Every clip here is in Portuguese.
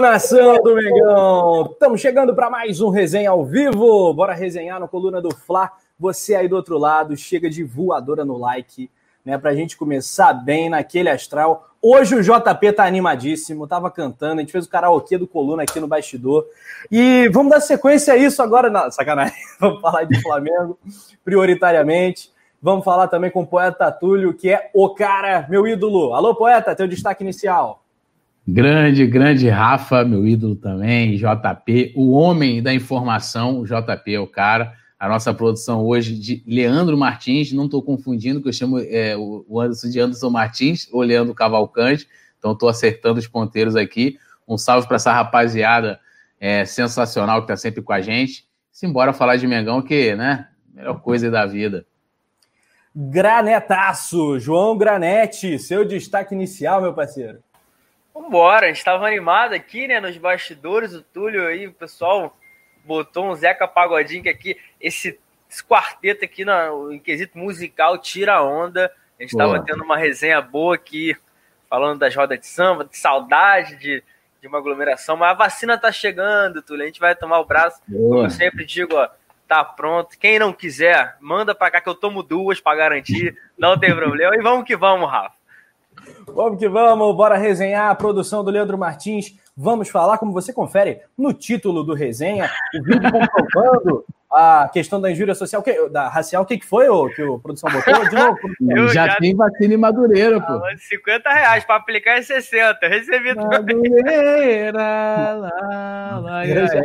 Nação do Mengão! Estamos chegando para mais um resenha ao vivo. Bora resenhar no Coluna do Fla. Você aí do outro lado, chega de voadora no like, né? Pra gente começar bem naquele astral. Hoje o JP tá animadíssimo, tava cantando, a gente fez o karaokê do Coluna aqui no bastidor. E vamos dar sequência a isso agora. Não, sacanagem. Vamos falar de Flamengo, prioritariamente. Vamos falar também com o poeta Túlio, que é o cara, meu ídolo. Alô, poeta, teu destaque inicial. Grande, grande Rafa, meu ídolo também, JP, o homem da informação, o JP é o cara. A nossa produção hoje de Leandro Martins, não estou confundindo, que eu chamo é, o Anderson de Anderson Martins ou Leandro Cavalcante, então estou acertando os ponteiros aqui. Um salve para essa rapaziada é, sensacional que está sempre com a gente. Simbora falar de Mengão, que, né, melhor coisa da vida. Granetaço, João Granete, seu destaque inicial, meu parceiro. Vambora, a gente estava animado aqui, né, nos bastidores, o Túlio aí, o pessoal botou um Zeca Pagodinho aqui, esse, esse quarteto aqui no, em quesito musical tira a onda, a gente estava tendo uma resenha boa aqui, falando das rodas de samba, de saudade de, de uma aglomeração, mas a vacina tá chegando, Túlio, a gente vai tomar o braço, Boa. como eu sempre digo, ó, tá pronto, quem não quiser, manda para cá que eu tomo duas para garantir, não tem problema, e vamos que vamos, Rafa. Vamos que vamos, bora resenhar a produção do Leandro Martins. Vamos falar, como você confere no título do resenha, o vídeo comprovando a questão da injúria social, que, da racial, o que, que foi o que o produção botou? De novo, Eu já, já tem vacina em Madureira, pô. 50 reais para aplicar é 60. Eu recebi Madureira, lá, lá, é, é,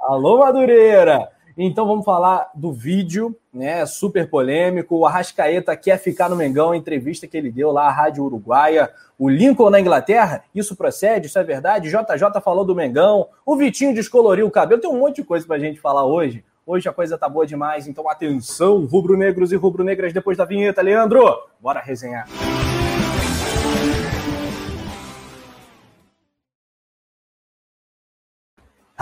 Alô, Madureira! Então vamos falar do vídeo, né? Super polêmico. O Arrascaeta quer ficar no Mengão, entrevista que ele deu lá à Rádio Uruguaia. O Lincoln na Inglaterra, isso procede, isso é verdade. JJ falou do Mengão. O Vitinho descoloriu o cabelo. Tem um monte de coisa pra gente falar hoje. Hoje a coisa tá boa demais, então atenção, rubro-negros e rubro-negras depois da vinheta, Leandro. Bora resenhar.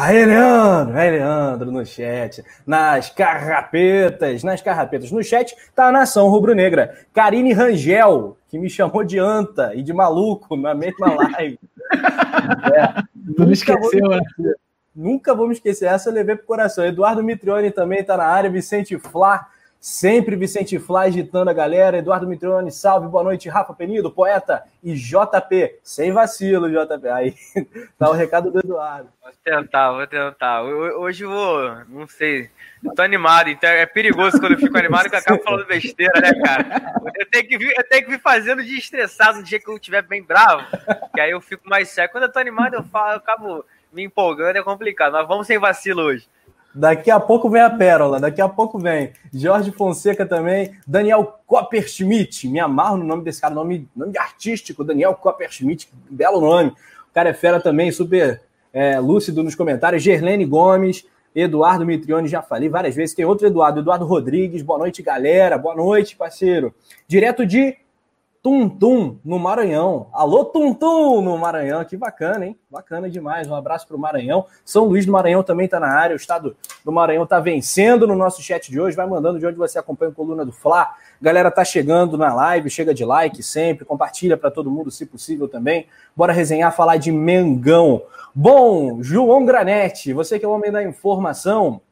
Aí, Leandro, aí, Leandro, no chat, nas carrapetas, nas carrapetas. No chat tá a nação rubro-negra. Karine Rangel, que me chamou de anta e de maluco na mesma live. é, não esqueceu, né? Nunca vou me esquecer, essa eu levei pro coração. Eduardo Mitrione também tá na área, Vicente Flá, Sempre Vicente Flá agitando a galera. Eduardo Mitrione, salve, boa noite. Rafa Penido, poeta e JP. Sem vacilo, JP. Aí tá o recado do Eduardo. Vou tentar, vou tentar. Hoje eu vou, não sei. Eu tô animado, então é perigoso quando eu fico animado que eu acabo falando besteira, né, cara? Eu tenho que vir, eu tenho que vir fazendo de estressado no dia que eu estiver bem bravo, que aí eu fico mais sério. Quando eu tô animado, eu falo, eu acabo me empolgando, é complicado. Mas vamos sem vacilo hoje. Daqui a pouco vem a pérola, daqui a pouco vem. Jorge Fonseca também, Daniel Copperschmidt. Me amarro no nome desse cara, nome, nome artístico, Daniel Copperschmidt, belo nome. O cara é fera também, super é, lúcido nos comentários. Gerlene Gomes, Eduardo Mitrione, já falei várias vezes. Tem outro Eduardo, Eduardo Rodrigues. Boa noite, galera. Boa noite, parceiro. Direto de Tum Tum, no Maranhão. Alô, Tum Tum, no Maranhão. Que bacana, hein? Bacana demais. Um abraço para o Maranhão. São Luís do Maranhão também está na área. O estado do Maranhão está vencendo no nosso chat de hoje. Vai mandando de onde você acompanha a coluna do Fla. Galera tá chegando na live, chega de like sempre. Compartilha para todo mundo, se possível também. Bora resenhar, falar de Mengão. Bom, João Granete, você que é o homem da informação.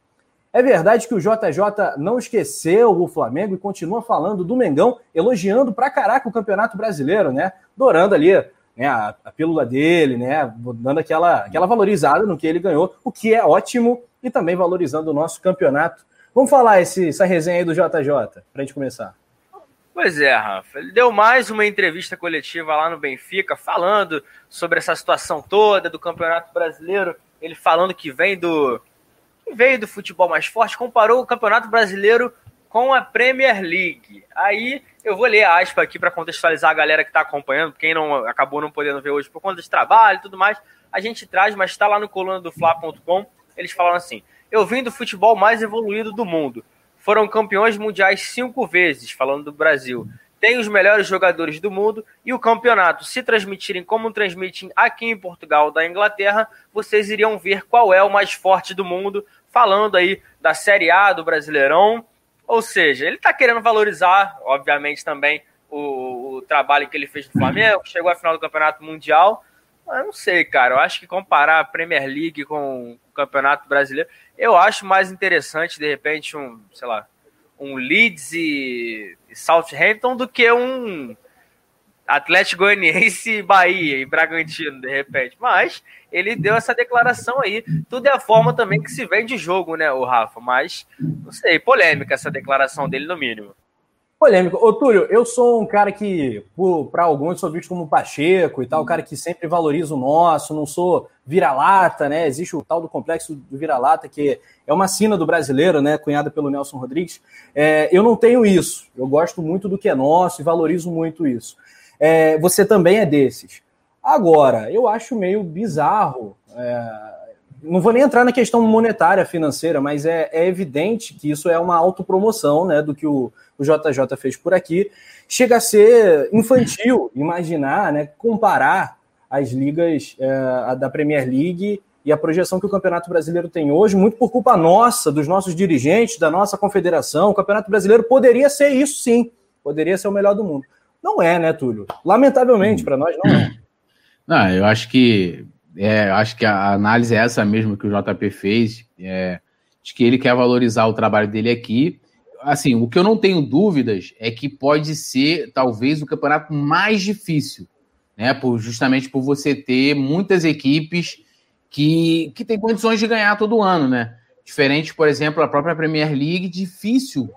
É verdade que o JJ não esqueceu o Flamengo e continua falando do Mengão, elogiando pra caraca o Campeonato Brasileiro, né? Adorando ali né, a, a pílula dele, né? Dando aquela, aquela valorizada no que ele ganhou, o que é ótimo, e também valorizando o nosso campeonato. Vamos falar esse, essa resenha aí do JJ, pra gente começar. Pois é, Rafa. Ele deu mais uma entrevista coletiva lá no Benfica, falando sobre essa situação toda do Campeonato Brasileiro. Ele falando que vem do, veio do futebol mais forte, comparou o Campeonato Brasileiro com a Premier League. Aí eu vou ler a aspa aqui para contextualizar a galera que está acompanhando, quem não acabou não podendo ver hoje por conta de trabalho e tudo mais. A gente traz, mas está lá no coluna do Fla.com. Eles falam assim: Eu vim do futebol mais evoluído do mundo. Foram campeões mundiais cinco vezes, falando do Brasil. Tem os melhores jogadores do mundo e o campeonato, se transmitirem como transmitem aqui em Portugal da Inglaterra, vocês iriam ver qual é o mais forte do mundo falando aí da Série A do Brasileirão. Ou seja, ele está querendo valorizar, obviamente, também o, o trabalho que ele fez no Flamengo, chegou à final do Campeonato Mundial. Eu não sei, cara. Eu acho que comparar a Premier League com o Campeonato Brasileiro, eu acho mais interessante, de repente, um, sei lá, um Leeds e Southampton do que um Atlético Goianiense, Bahia e Bragantino, de repente. Mas ele deu essa declaração aí. Tudo é a forma também que se vende jogo, né, o Rafa? Mas, não sei, polêmica essa declaração dele, no mínimo. Polêmico. Ô, Túlio, eu sou um cara que, para alguns, sou visto como Pacheco e tal, um cara que sempre valoriza o nosso, não sou vira-lata, né? Existe o tal do complexo do vira-lata, que é uma sina do brasileiro, né? Cunhada pelo Nelson Rodrigues. É, eu não tenho isso. Eu gosto muito do que é nosso e valorizo muito isso. É, você também é desses. Agora, eu acho meio bizarro. É, não vou nem entrar na questão monetária, financeira, mas é, é evidente que isso é uma autopromoção né, do que o, o JJ fez por aqui. Chega a ser infantil imaginar, né, comparar as ligas é, da Premier League e a projeção que o Campeonato Brasileiro tem hoje, muito por culpa nossa, dos nossos dirigentes, da nossa confederação. O Campeonato Brasileiro poderia ser isso sim, poderia ser o melhor do mundo. Não é, né, Túlio? Lamentavelmente, para nós não é. Não, eu acho que é, acho que a análise é essa mesmo que o JP fez, é, de que ele quer valorizar o trabalho dele aqui. Assim, o que eu não tenho dúvidas é que pode ser talvez o campeonato mais difícil, né? Por, justamente por você ter muitas equipes que, que têm condições de ganhar todo ano, né? Diferente, por exemplo, a própria Premier League, difícil,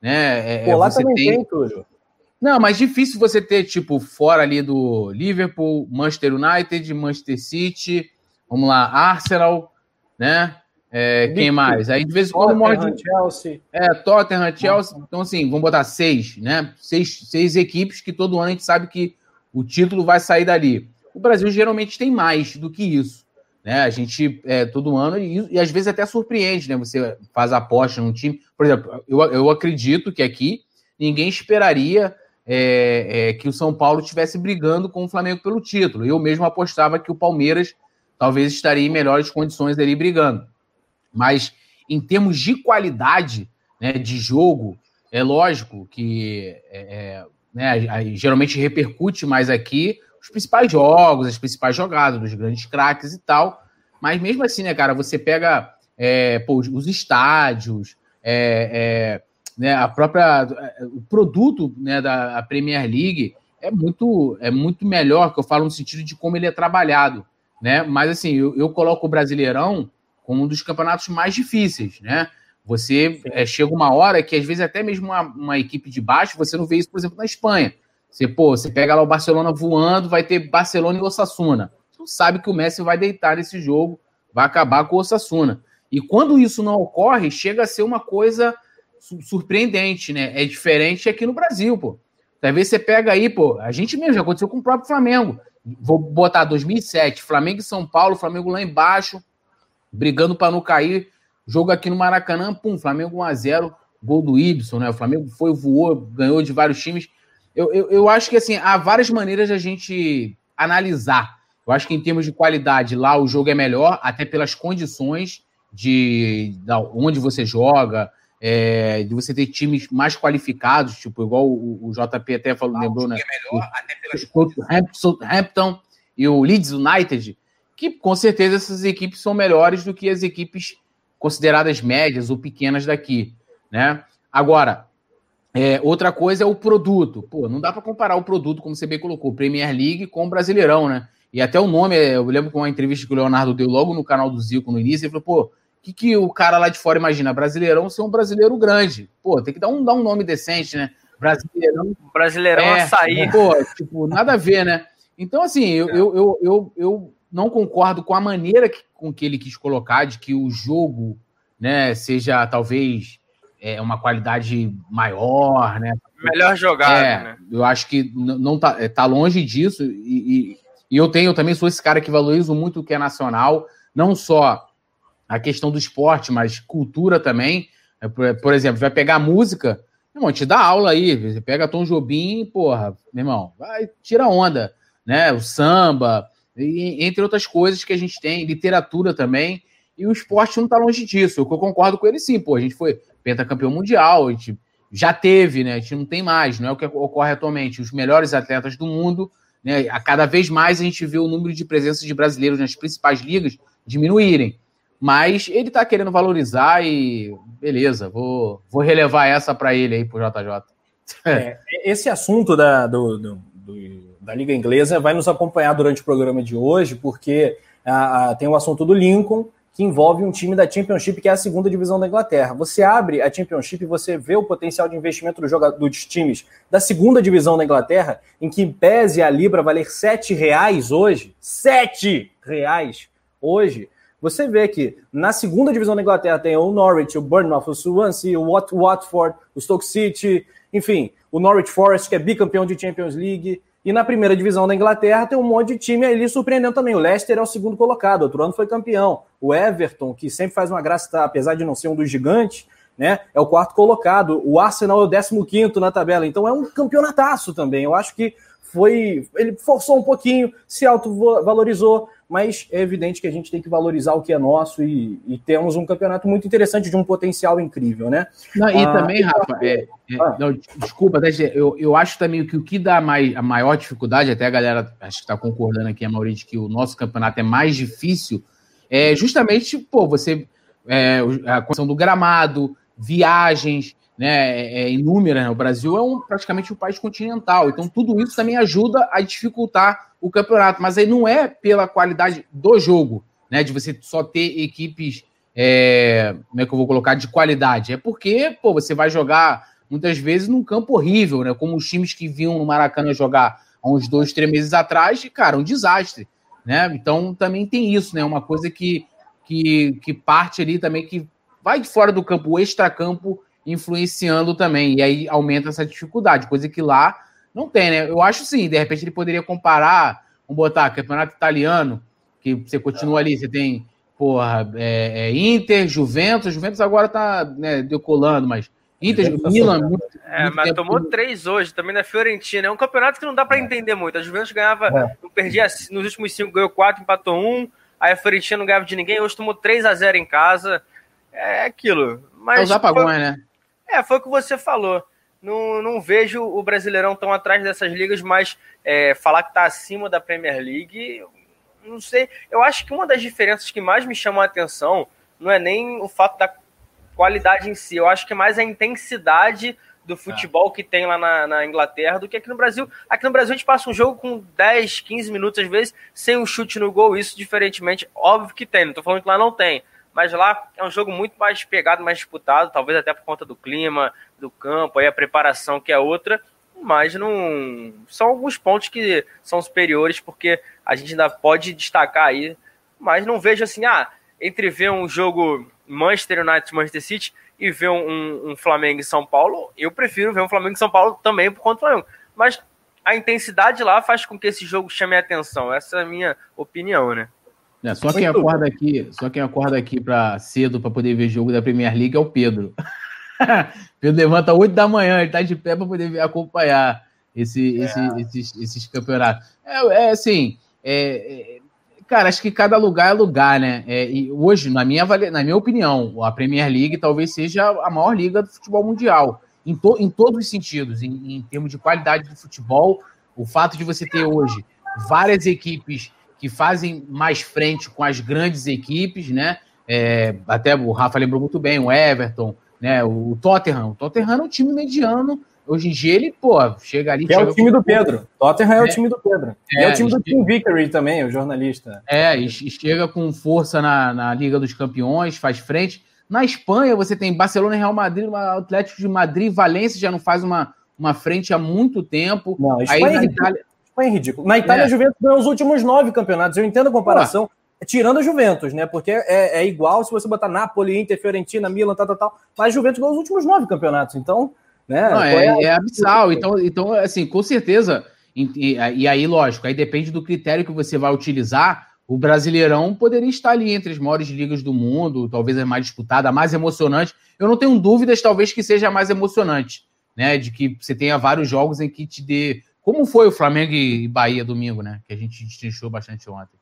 né? É, Pô, lá você também tem, tem Túlio. Não, mas difícil você ter, tipo, fora ali do Liverpool, Manchester United, Manchester City, vamos lá, Arsenal, né? É, quem mais? Aí de vez em quando morre. Chelsea. É, Tottenham, Chelsea. Então, assim, vamos botar seis, né? Seis, seis equipes que todo ano a gente sabe que o título vai sair dali. O Brasil geralmente tem mais do que isso. Né? A gente, é, todo ano, e, e às vezes até surpreende, né? Você faz aposta num time. Por exemplo, eu, eu acredito que aqui ninguém esperaria é, é, que o São Paulo estivesse brigando com o Flamengo pelo título. Eu mesmo apostava que o Palmeiras talvez estaria em melhores condições ali brigando. Mas em termos de qualidade né, de jogo, é lógico que é, é né, geralmente repercute mais aqui os principais jogos, as principais jogadas dos grandes craques e tal. Mas mesmo assim, né, cara, você pega é, pô, os estádios, é, é né, a própria o produto né, da Premier League é muito é muito melhor que eu falo no sentido de como ele é trabalhado, né? Mas assim eu, eu coloco o Brasileirão como um dos campeonatos mais difíceis, né? Você é, chega uma hora que às vezes até mesmo uma, uma, equipe de baixo você não vê isso, por exemplo, na Espanha. Você pô, você pega lá o Barcelona voando, vai ter Barcelona e Osasuna. Você sabe que o Messi vai deitar nesse jogo, vai acabar com o Osasuna. E quando isso não ocorre, chega a ser uma coisa surpreendente, né? É diferente aqui no Brasil, pô. Talvez você pega aí, pô, a gente mesmo, já aconteceu com o próprio Flamengo. Vou botar 2007, Flamengo e São Paulo, Flamengo lá embaixo, brigando para não cair. Jogo aqui no Maracanã, pum, Flamengo 1x0, gol do Ibson, né? O Flamengo foi, voou, ganhou de vários times. Eu, eu, eu acho que, assim, há várias maneiras de a gente analisar. Eu acho que em termos de qualidade, lá o jogo é melhor, até pelas condições de, de onde você joga, é, de você ter times mais qualificados, tipo, igual o, o JP até falou, ah, lembrou, né? É melhor, o, Hampton e o Leeds United, que com certeza essas equipes são melhores do que as equipes consideradas médias ou pequenas daqui, né? Agora, é, outra coisa é o produto. Pô, não dá para comparar o produto, como você bem colocou, Premier League com o Brasileirão, né? E até o nome, eu lembro com uma entrevista que o Leonardo deu logo no canal do Zico no início, ele falou, pô, que, que o cara lá de fora imagina? Brasileirão ser um brasileiro grande. Pô, tem que dar um, dar um nome decente, né? Brasileirão. Brasileirão é, açaí. Pô, tipo, nada a ver, né? Então, assim, eu, eu, eu, eu, eu não concordo com a maneira que, com que ele quis colocar, de que o jogo né, seja talvez é, uma qualidade maior, né? Melhor jogado, é, né? Eu acho que não tá, é, tá longe disso, e, e, e eu tenho, eu também sou esse cara que valorizo muito o que é nacional, não só a questão do esporte, mas cultura também. É, por exemplo, vai pegar música, irmão, te dá aula aí. Você pega Tom Jobim, porra, meu irmão, vai, tira onda, né? O samba, e, entre outras coisas que a gente tem, literatura também. E o esporte não está longe disso. Eu concordo com ele sim, pô. A gente foi pentacampeão mundial, a gente já teve, né? A gente não tem mais, não é o que ocorre atualmente. Os melhores atletas do mundo, né? A cada vez mais a gente vê o número de presenças de brasileiros nas principais ligas diminuírem. Mas ele está querendo valorizar e beleza, vou, vou relevar essa para ele aí, pro JJ. É, esse assunto da, do, do, do, da Liga Inglesa vai nos acompanhar durante o programa de hoje, porque a, a, tem o assunto do Lincoln, que envolve um time da Championship, que é a segunda divisão da Inglaterra. Você abre a Championship e você vê o potencial de investimento do jogador, dos times da segunda divisão da Inglaterra, em que pese a Libra valer sete reais hoje, sete reais hoje, você vê que na segunda divisão da Inglaterra tem o Norwich, o Bournemouth, o Swansea, o Wat Watford, o Stoke City, enfim, o Norwich Forest, que é bicampeão de Champions League. E na primeira divisão da Inglaterra tem um monte de time ali surpreendendo também. O Leicester é o segundo colocado, outro ano foi campeão. O Everton, que sempre faz uma graça, tá, apesar de não ser um dos gigantes, né? É o quarto colocado. O Arsenal é o décimo quinto na tabela. Então é um campeonataço também. Eu acho que foi. Ele forçou um pouquinho, se autovalorizou, mas é evidente que a gente tem que valorizar o que é nosso e, e temos um campeonato muito interessante de um potencial incrível, né? Não, e ah, também, Rafa, é, é, ah. não, desculpa, eu, eu acho também que o que dá mais, a maior dificuldade, até a galera acho que está concordando aqui, a maioria, de que o nosso campeonato é mais difícil, é justamente, pô, você. É, a questão do gramado, viagens, né, é, é inúmera. Né? O Brasil é um, praticamente um país continental, então tudo isso também ajuda a dificultar o campeonato. Mas aí não é pela qualidade do jogo, né, de você só ter equipes, é, como é que eu vou colocar, de qualidade. É porque, pô, você vai jogar muitas vezes num campo horrível, né, como os times que vinham no Maracanã jogar há uns dois, três meses atrás, e, cara, um desastre. Né? Então também tem isso, né? Uma coisa que, que, que parte ali também que vai de fora do campo, o extracampo influenciando também. E aí aumenta essa dificuldade, coisa que lá não tem, né? Eu acho sim, de repente ele poderia comparar, vamos botar campeonato italiano, que você continua ali, você tem, porra, é, é Inter, Juventus, Juventus agora tá né, decolando, mas Inter, tá Milan. Muito, é, muito mas tempo. tomou três hoje, também na Fiorentina. É um campeonato que não dá para é. entender muito. A Juventus ganhava, é. não perdia nos últimos cinco, ganhou quatro, empatou um. Aí a Fiorentina não ganhava de ninguém, hoje tomou 3 a 0 em casa. É aquilo. Mas é os apagões, né? É, foi o que você falou. Não, não vejo o Brasileirão tão atrás dessas ligas, mas é, falar que está acima da Premier League, não sei. Eu acho que uma das diferenças que mais me chamou a atenção não é nem o fato da qualidade em si, eu acho que é mais a intensidade do futebol que tem lá na, na, Inglaterra do que aqui no Brasil. Aqui no Brasil a gente passa um jogo com 10, 15 minutos, às vezes, sem um chute no gol, isso diferentemente, óbvio que tem, não tô falando que lá não tem, mas lá é um jogo muito mais pegado, mais disputado, talvez até por conta do clima, do campo, aí a preparação que é outra, mas não são alguns pontos que são superiores porque a gente ainda pode destacar aí, mas não vejo assim, ah, entre ver um jogo Manchester United Manchester City e ver um, um, Flamengo e São Paulo, eu prefiro ver um Flamengo e São Paulo também por conta do Flamengo. Mas a intensidade lá faz com que esse jogo chame a atenção. Essa é a minha opinião, né? É, só quem acorda aqui, só quem acorda aqui para cedo para poder ver jogo da Premier League é o Pedro. Pedro levanta 8 da manhã, ele tá de pé para poder ver, acompanhar esse, é. esse, esses, esses campeonatos. É, é assim, é, é, cara, acho que cada lugar é lugar, né? É, e hoje, na minha, na minha opinião, a Premier League talvez seja a maior liga do futebol mundial, em, to, em todos os sentidos, em, em termos de qualidade do futebol, o fato de você ter hoje várias equipes que fazem mais frente com as grandes equipes, né? É, até o Rafa lembrou muito bem, o Everton, né? O Tottenham. O Tottenham é um time mediano. Hoje em dia ele, pô, chega ali. é o time do Pedro. Tottenham é, é, o time do Pedro. É, é o time do Tim Vickery também, o jornalista. É, e, chega com força na, na Liga dos Campeões, faz frente. Na Espanha, você tem Barcelona e Real Madrid, o Atlético de Madrid, Valência já não faz uma, uma frente há muito tempo. Não, Aí na Itália, é ridículo. Na Itália, é. a Juventus ganhou os últimos nove campeonatos. Eu entendo a comparação, tirando a Juventus, né? Porque é, é, igual se você botar Napoli, Inter, Fiorentina, Milan, tal, tal, tal. Mas a Juventus ganhou os últimos nove campeonatos. Então, né? Não, é, é, é abissal. Então, então, assim, com certeza. E, e aí, lógico, aí depende do critério que você vai utilizar. O Brasileirão poderia estar ali entre as maiores ligas do mundo, talvez a mais disputada, a mais emocionante. Eu não tenho dúvidas, talvez, que seja a mais emocionante, né? De que você tenha vários jogos em que te dê como foi o Flamengo e Bahia domingo, né? Que a gente destrinchou bastante ontem.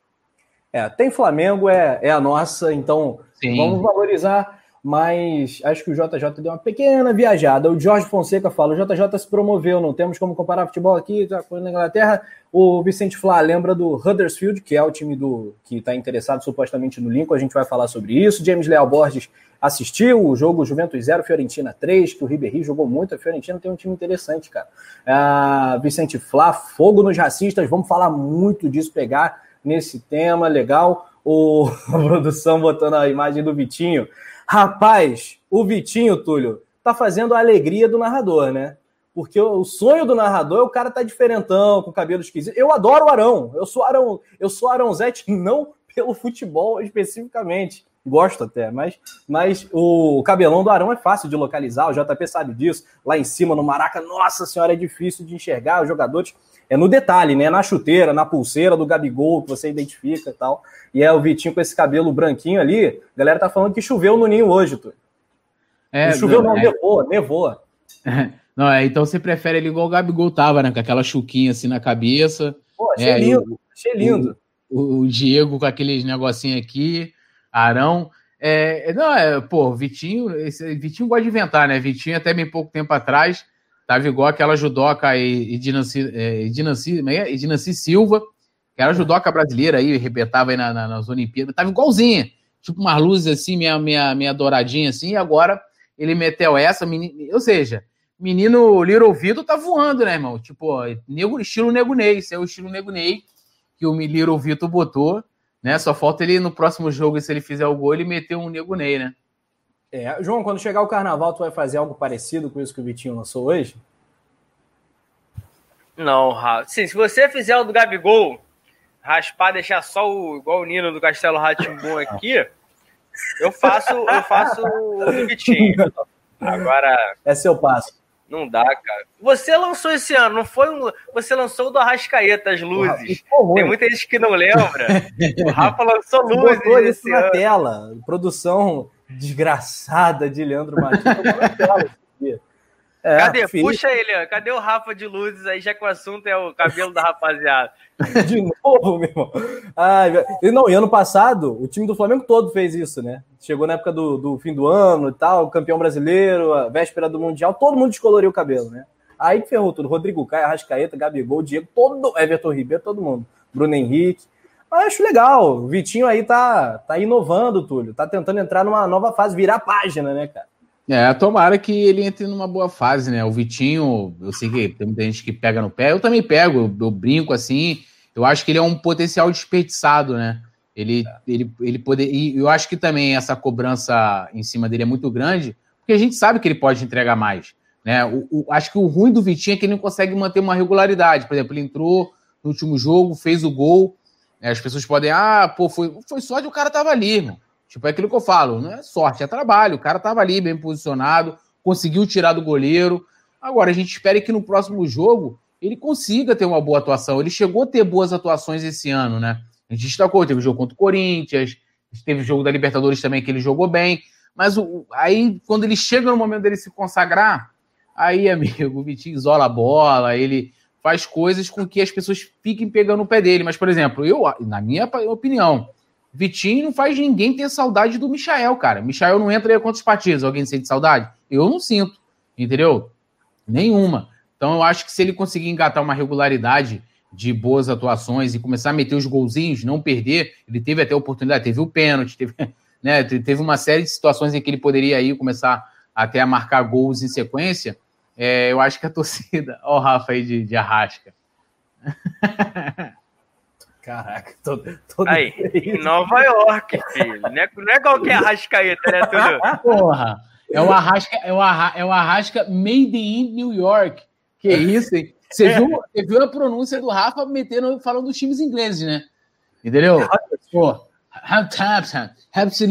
É, tem Flamengo, é, é a nossa, então Sim. vamos valorizar. Mas acho que o JJ deu uma pequena viajada. O Jorge Fonseca fala: o JJ se promoveu, não temos como comparar futebol aqui, tá na Inglaterra. O Vicente Flá lembra do Huddersfield, que é o time do que está interessado supostamente no Lincoln, a gente vai falar sobre isso. James Leal Borges assistiu o jogo Juventus 0, Fiorentina 3, que o Ribéry jogou muito. A Fiorentina tem um time interessante, cara. Uh, Vicente Flá, fogo nos racistas, vamos falar muito disso, pegar nesse tema, legal. O, a produção botando a imagem do Vitinho. Rapaz, o Vitinho, Túlio, tá fazendo a alegria do narrador, né? Porque o sonho do narrador é o cara tá diferentão, com cabelo esquisito. Eu adoro o Arão. Eu sou Arão, eu sou Arãozete não pelo futebol especificamente. Gosto até, mas, mas o cabelão do Arão é fácil de localizar, o JP sabe disso. Lá em cima, no Maraca, nossa senhora, é difícil de enxergar os jogadores. É no detalhe, né? Na chuteira, na pulseira do Gabigol, que você identifica e tal. E é o Vitinho com esse cabelo branquinho ali. A galera tá falando que choveu no ninho hoje, tu. É, não choveu, não, é... nevou, nevou. Não, é, então você prefere ele igual o Gabigol tava, né? Com aquela chuquinha assim na cabeça. Pô, achei é, lindo, o, achei lindo. O, o, Diego com aqueles negocinhos aqui, Arão. É, não, é, pô, Vitinho, esse, Vitinho gosta de inventar, né? Vitinho, até bem pouco tempo atrás, tava igual aquela judoca Edinanci, é, é, Edinanci Silva, que era judoca brasileira aí, arrebentava aí na, na, nas Olimpíadas, tava igualzinha, tipo umas luzes assim, minha, minha, minha douradinha assim, e agora ele meteu essa, ou seja, menino Little Vitor tá voando, né, irmão? Tipo, nego, estilo Nego Ney, esse é o estilo Nego Ney que o Little Vitor botou, né? Só falta ele no próximo jogo, se ele fizer o gol, ele meter um Nego Ney, né? É, João, quando chegar o carnaval, tu vai fazer algo parecido com isso que o Vitinho lançou hoje? Não, Rafa. Sim, se você fizer o do Gabigol, raspar, deixar só o igual o Nino do Castelo Ratimbum aqui, eu faço, eu faço o do Vitinho. Agora. É seu passo. Não dá, cara. Você lançou esse ano, não foi um. Você lançou o do Arrascaeta, as luzes. Tem muita gente que não lembra. o Rafa lançou luzes. Botou isso na ano. tela. Produção desgraçada de Leandro Martins. É, Cadê? Filho. Puxa ele, cadê o Rafa de luzes aí, já que o assunto é o cabelo da rapaziada? De novo, meu irmão. Ai, e não, e ano passado, o time do Flamengo todo fez isso, né? Chegou na época do, do fim do ano e tal, campeão brasileiro, a véspera do Mundial, todo mundo descoloriu o cabelo, né? Aí ferrou tudo. Rodrigo Caio, Arrascaeta, Gabigol, Diego, todo, Everton Ribeiro, todo mundo. Bruno Henrique. Mas acho legal. O Vitinho aí tá, tá inovando, Túlio. Tá tentando entrar numa nova fase, virar página, né, cara? É, tomara que ele entre numa boa fase, né? O Vitinho, eu sei que tem muita gente que pega no pé, eu também pego, eu, eu brinco assim. Eu acho que ele é um potencial desperdiçado, né? Ele, é. ele, ele poder. E eu acho que também essa cobrança em cima dele é muito grande, porque a gente sabe que ele pode entregar mais. Né? O, o, acho que o ruim do Vitinho é que ele não consegue manter uma regularidade. Por exemplo, ele entrou no último jogo, fez o gol. Né? As pessoas podem, ah, pô, foi, foi sorte o cara tava ali, irmão. Tipo, é aquilo que eu falo, não é sorte, é trabalho. O cara estava ali bem posicionado, conseguiu tirar do goleiro. Agora, a gente espera que no próximo jogo ele consiga ter uma boa atuação. Ele chegou a ter boas atuações esse ano, né? A gente destacou, teve o jogo contra o Corinthians, teve o jogo da Libertadores também que ele jogou bem. Mas o, aí, quando ele chega no momento dele se consagrar, aí, amigo, o Vitinho isola a bola, ele faz coisas com que as pessoas fiquem pegando o pé dele. Mas, por exemplo, eu, na minha opinião, Vitinho não faz ninguém ter saudade do Michael, cara. Michael não entra aí quantas partidas? Alguém sente saudade? Eu não sinto, entendeu? Nenhuma. Então eu acho que se ele conseguir engatar uma regularidade de boas atuações e começar a meter os golzinhos, não perder, ele teve até oportunidade, teve o pênalti, teve, né, teve uma série de situações em que ele poderia aí começar até a marcar gols em sequência. É, eu acho que a torcida. Ó, o Rafa aí de, de Arrasca. Caraca, todo, todo Aí, em Nova York, filho. Não é, não é qualquer Arrascaeta, né, Túlio? Porra, é o Arrasca, é o, Arra, é o Arrasca Made in New York. Que isso, hein? Você viu, você viu a pronúncia do Rafa metendo, falando dos times ingleses, né? Entendeu? Pô, Hampton, Hampton,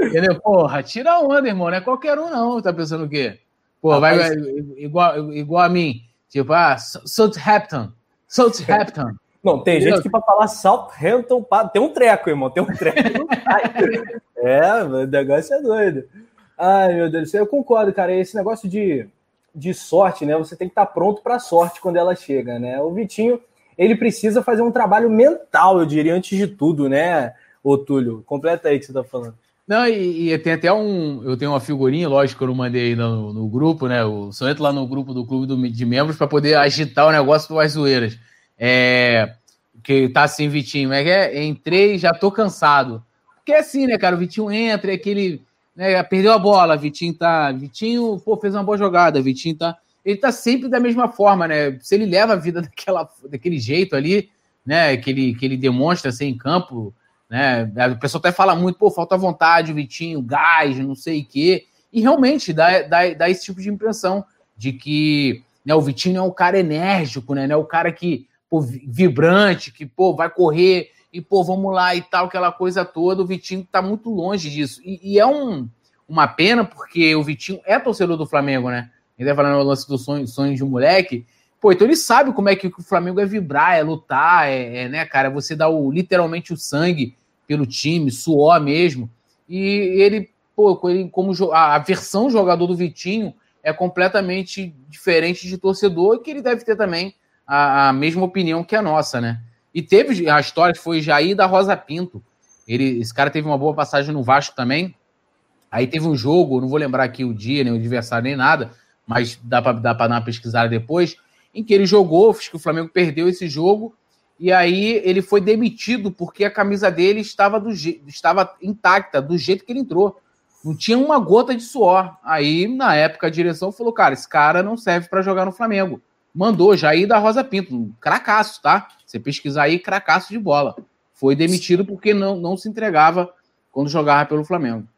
entendeu? Porra, tira a onda, irmão. Não é qualquer um, não. Tá pensando o quê? Pô, vai, vai igual, igual a mim. Tipo, ah, Southampton, Southampton. Não, tem gente que para falar Southampton tem um treco, irmão, tem um treco. é, o negócio é doido. Ai, meu Deus do céu, eu concordo, cara. Esse negócio de, de sorte, né? Você tem que estar tá pronto para a sorte quando ela chega, né? O Vitinho, ele precisa fazer um trabalho mental, eu diria, antes de tudo, né, ô Túlio? Completa aí que você tá falando. Não, e, e, tem até um. Eu tenho uma figurinha, lógico, que eu não mandei aí no, no grupo, né? Eu só entro lá no grupo do clube do, de membros para poder agitar o negócio do as zoeiras. É, que tá assim, Vitinho. É que é, entrei, já tô cansado. Porque é assim, né, cara? O Vitinho entra, é aquele. Né, perdeu a bola, Vitinho tá. Vitinho, pô, fez uma boa jogada, Vitinho tá. Ele tá sempre da mesma forma, né? Se ele leva a vida daquela, daquele jeito ali, né? Que ele, que ele demonstra assim, em campo né? A pessoa até fala muito, pô, falta vontade, Vitinho, gás, não sei o quê. E realmente dá, dá, dá esse tipo de impressão de que né, o Vitinho é um cara enérgico, né? É o cara que, pô, vibrante, que, pô, vai correr e, pô, vamos lá e tal, aquela coisa toda. O Vitinho tá muito longe disso. E, e é um, uma pena, porque o Vitinho é torcedor do Flamengo, né? Ele tá falando no lance do sonho, sonho de um moleque. Pô, então ele sabe como é que o Flamengo é vibrar, é lutar, é, é né, cara? Você dá o, literalmente o sangue pelo time, suor mesmo. E ele, pô, ele, como a, versão jogador do Vitinho é completamente diferente de torcedor que ele deve ter também a, a, mesma opinião que a nossa, né? E teve a história que foi Jair da Rosa Pinto. Ele, esse cara teve uma boa passagem no Vasco também. Aí teve um jogo, não vou lembrar aqui o dia, nem o adversário, nem nada, mas dá para dar uma pesquisada depois, em que ele jogou, acho que o Flamengo perdeu esse jogo, e aí ele foi demitido porque a camisa dele estava, do estava intacta, do jeito que ele entrou. Não tinha uma gota de suor. Aí, na época, a direção falou: cara, esse cara não serve para jogar no Flamengo. Mandou Jair da Rosa Pinto, um cracaço, tá? Você pesquisar aí, cracaço de bola. Foi demitido porque não, não se entregava quando jogava pelo Flamengo.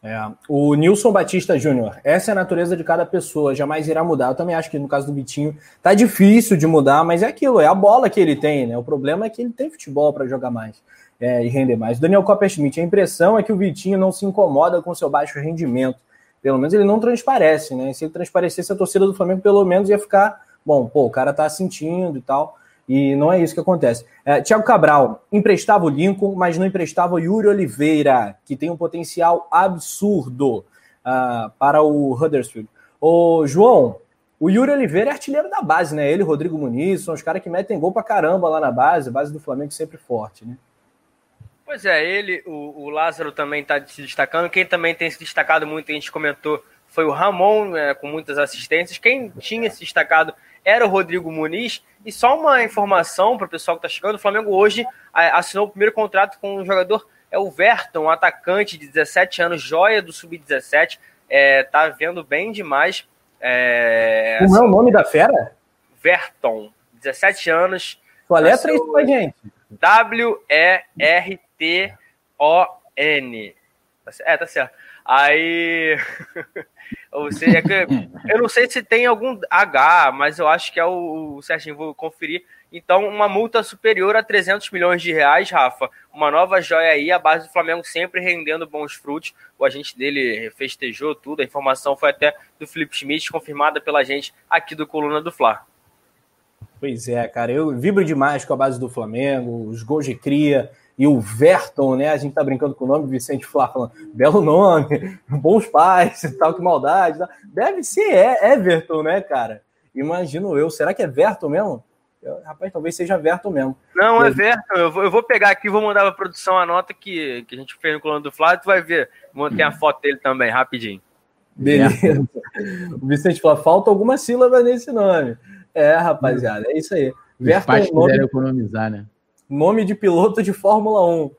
É, o Nilson Batista Júnior, essa é a natureza de cada pessoa, jamais irá mudar. Eu também acho que no caso do Vitinho tá difícil de mudar, mas é aquilo, é a bola que ele tem, né? O problema é que ele tem futebol para jogar mais é, e render mais. Daniel Copperschmidt, a impressão é que o Vitinho não se incomoda com seu baixo rendimento. Pelo menos ele não transparece, né? Se ele transparecesse, a torcida do Flamengo pelo menos ia ficar, bom, pô, o cara tá sentindo e tal. E não é isso que acontece. É, Tiago Cabral emprestava o Lincoln, mas não emprestava o Yuri Oliveira, que tem um potencial absurdo uh, para o Huddersfield. Ô, João, o Yuri Oliveira é artilheiro da base, né? Ele, Rodrigo Muniz, são os caras que metem gol pra caramba lá na base, a base do Flamengo sempre forte, né? Pois é, ele, o, o Lázaro também está se destacando. Quem também tem se destacado muito, a gente comentou, foi o Ramon, né, com muitas assistências. Quem tinha se destacado era o Rodrigo Muniz. E só uma informação para o pessoal que está chegando: o Flamengo hoje assinou o primeiro contrato com um jogador, é o Verton, um atacante de 17 anos, joia do Sub-17. É, tá vendo bem demais. É, assim, é o assim, nome da fera? Verton, 17 anos. Letra é isso pra gente. W-E-R-T-O-N. É, tá certo. Aí. Ou seja, eu não sei se tem algum H, mas eu acho que é o, o vou conferir. Então, uma multa superior a 300 milhões de reais, Rafa. Uma nova joia aí, a base do Flamengo sempre rendendo bons frutos. O agente dele festejou tudo. A informação foi até do Felipe Schmidt, confirmada pela gente aqui do Coluna do Fla. Pois é, cara. Eu vibro demais com a base do Flamengo, os gols de cria e o Verton, né? A gente tá brincando com o nome, Vicente Flá falando, belo nome, bons pais e tal, que maldade. Tal. Deve ser é, Everton, né, cara? Imagino eu. Será que é Verton mesmo? Eu, rapaz, talvez seja Verton mesmo. Não, é Verton. Eu vou, eu vou pegar aqui, vou mandar pra produção a nota que, que a gente fez no coluna do Flávio, tu vai ver. Tem a foto dele também, rapidinho. Beleza. O Vicente fala, falta alguma sílaba nesse nome. É, rapaziada, é isso aí. Verton, Os pais nome... economizar, né? Nome de piloto de Fórmula 1.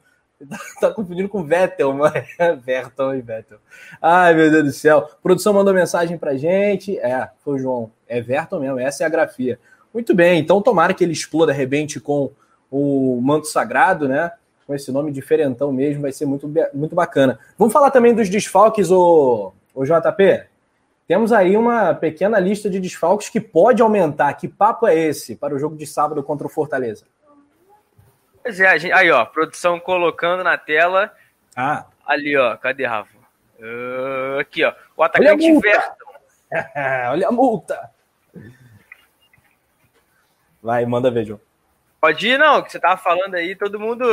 Tá confundindo com Vettel, mas é Verton e Vettel. Ai, meu Deus do céu. A produção mandou mensagem pra gente. É, foi o João. É Verton mesmo, essa é a grafia. Muito bem, então tomara que ele exploda, arrebente com o manto sagrado, né? Com esse nome diferentão mesmo, vai ser muito, muito bacana. Vamos falar também dos desfalques, o, o JP? Temos aí uma pequena lista de desfalques que pode aumentar. Que papo é esse para o jogo de sábado contra o Fortaleza? Pois é, gente, aí ó, produção colocando na tela. Ah. Ali, ó, cadê, Rafa? Uh, aqui, ó, o atacante Verton. Olha a multa. Vai, manda ver, João. Pode ir, não, que você tava falando aí, todo mundo.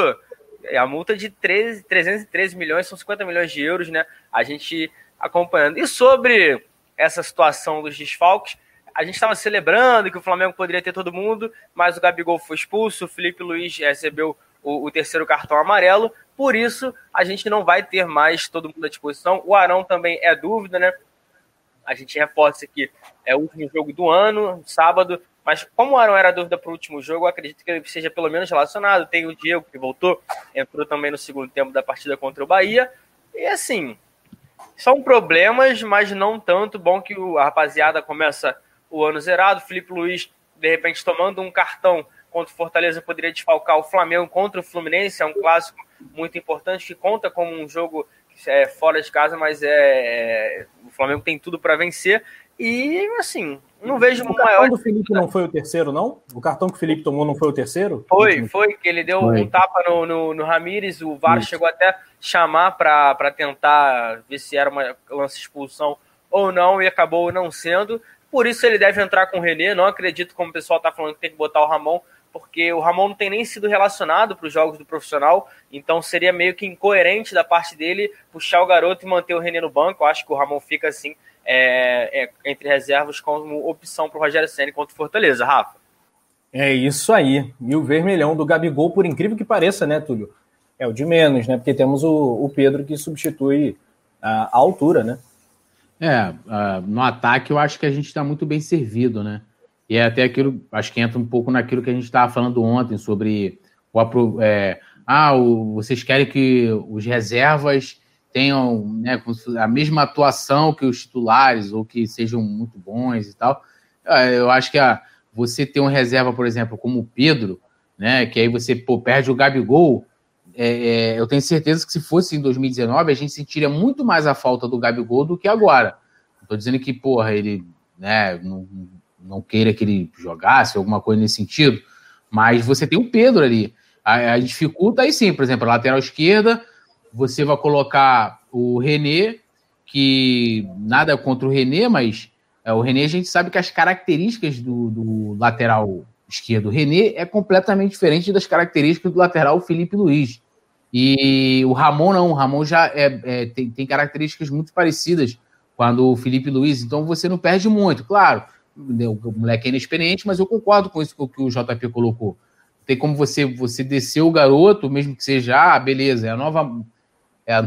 A multa de 13, 313 milhões, são 50 milhões de euros, né? A gente acompanhando. E sobre essa situação dos desfalques, a gente estava celebrando que o Flamengo poderia ter todo mundo, mas o Gabigol foi expulso, o Felipe Luiz recebeu o, o terceiro cartão amarelo, Por isso, a gente não vai ter mais todo mundo à disposição. O Arão também é dúvida, né? A gente reforça aqui, é o último jogo do ano, sábado. Mas como o Arão era dúvida para o último jogo, acredito que ele seja pelo menos relacionado. Tem o Diego que voltou, entrou também no segundo tempo da partida contra o Bahia. E assim, são problemas, mas não tanto. Bom que a rapaziada começa o ano zerado. Felipe Luiz, de repente, tomando um cartão contra o Fortaleza, poderia desfalcar o Flamengo contra o Fluminense. É um clássico muito importante que conta como um jogo é, fora de casa, mas é, é o Flamengo tem tudo para vencer. E, assim, não vejo o cartão maior... do Felipe não foi o terceiro, não? O cartão que o Felipe tomou não foi o terceiro? Foi, foi, que ele deu foi. um tapa no, no, no Ramires, o VAR Isso. chegou até chamar para tentar ver se era uma lance de expulsão ou não, e acabou não sendo. Por isso ele deve entrar com o René. Não acredito, como o pessoal está falando, que tem que botar o Ramon, porque o Ramon não tem nem sido relacionado para os jogos do profissional, então seria meio que incoerente da parte dele puxar o garoto e manter o René no banco. Eu acho que o Ramon fica assim é, é, entre reservas como opção para o Rogério Senna contra o Fortaleza, Rafa. É isso aí. E o vermelhão do Gabigol, por incrível que pareça, né, Túlio? É o de menos, né? Porque temos o, o Pedro que substitui a, a altura, né? É, uh, no ataque eu acho que a gente está muito bem servido, né? E é até aquilo, acho que entra um pouco naquilo que a gente estava falando ontem sobre o é, ah, o, vocês querem que os reservas tenham né, a mesma atuação que os titulares ou que sejam muito bons e tal. É, eu acho que a, você ter um reserva, por exemplo, como o Pedro, né, que aí você pô, perde o Gabigol, é, é, eu tenho certeza que se fosse em 2019 a gente sentiria muito mais a falta do Gabigol do que agora. Estou dizendo que, porra, ele né, não, não queira que ele jogasse, alguma coisa nesse sentido, mas você tem o Pedro ali. A, a dificulta aí sim, por exemplo, a lateral esquerda, você vai colocar o René, que nada contra o René, mas é, o René a gente sabe que as características do, do lateral esquerdo René é completamente diferente das características do lateral Felipe Luiz. E o Ramon não, o Ramon já é, é, tem, tem, características muito parecidas com o Felipe Luiz, então você não perde muito. Claro, o moleque é inexperiente, mas eu concordo com isso que o JP colocou. Tem como você você descer o garoto, mesmo que seja, ah, beleza, é a nova é, a,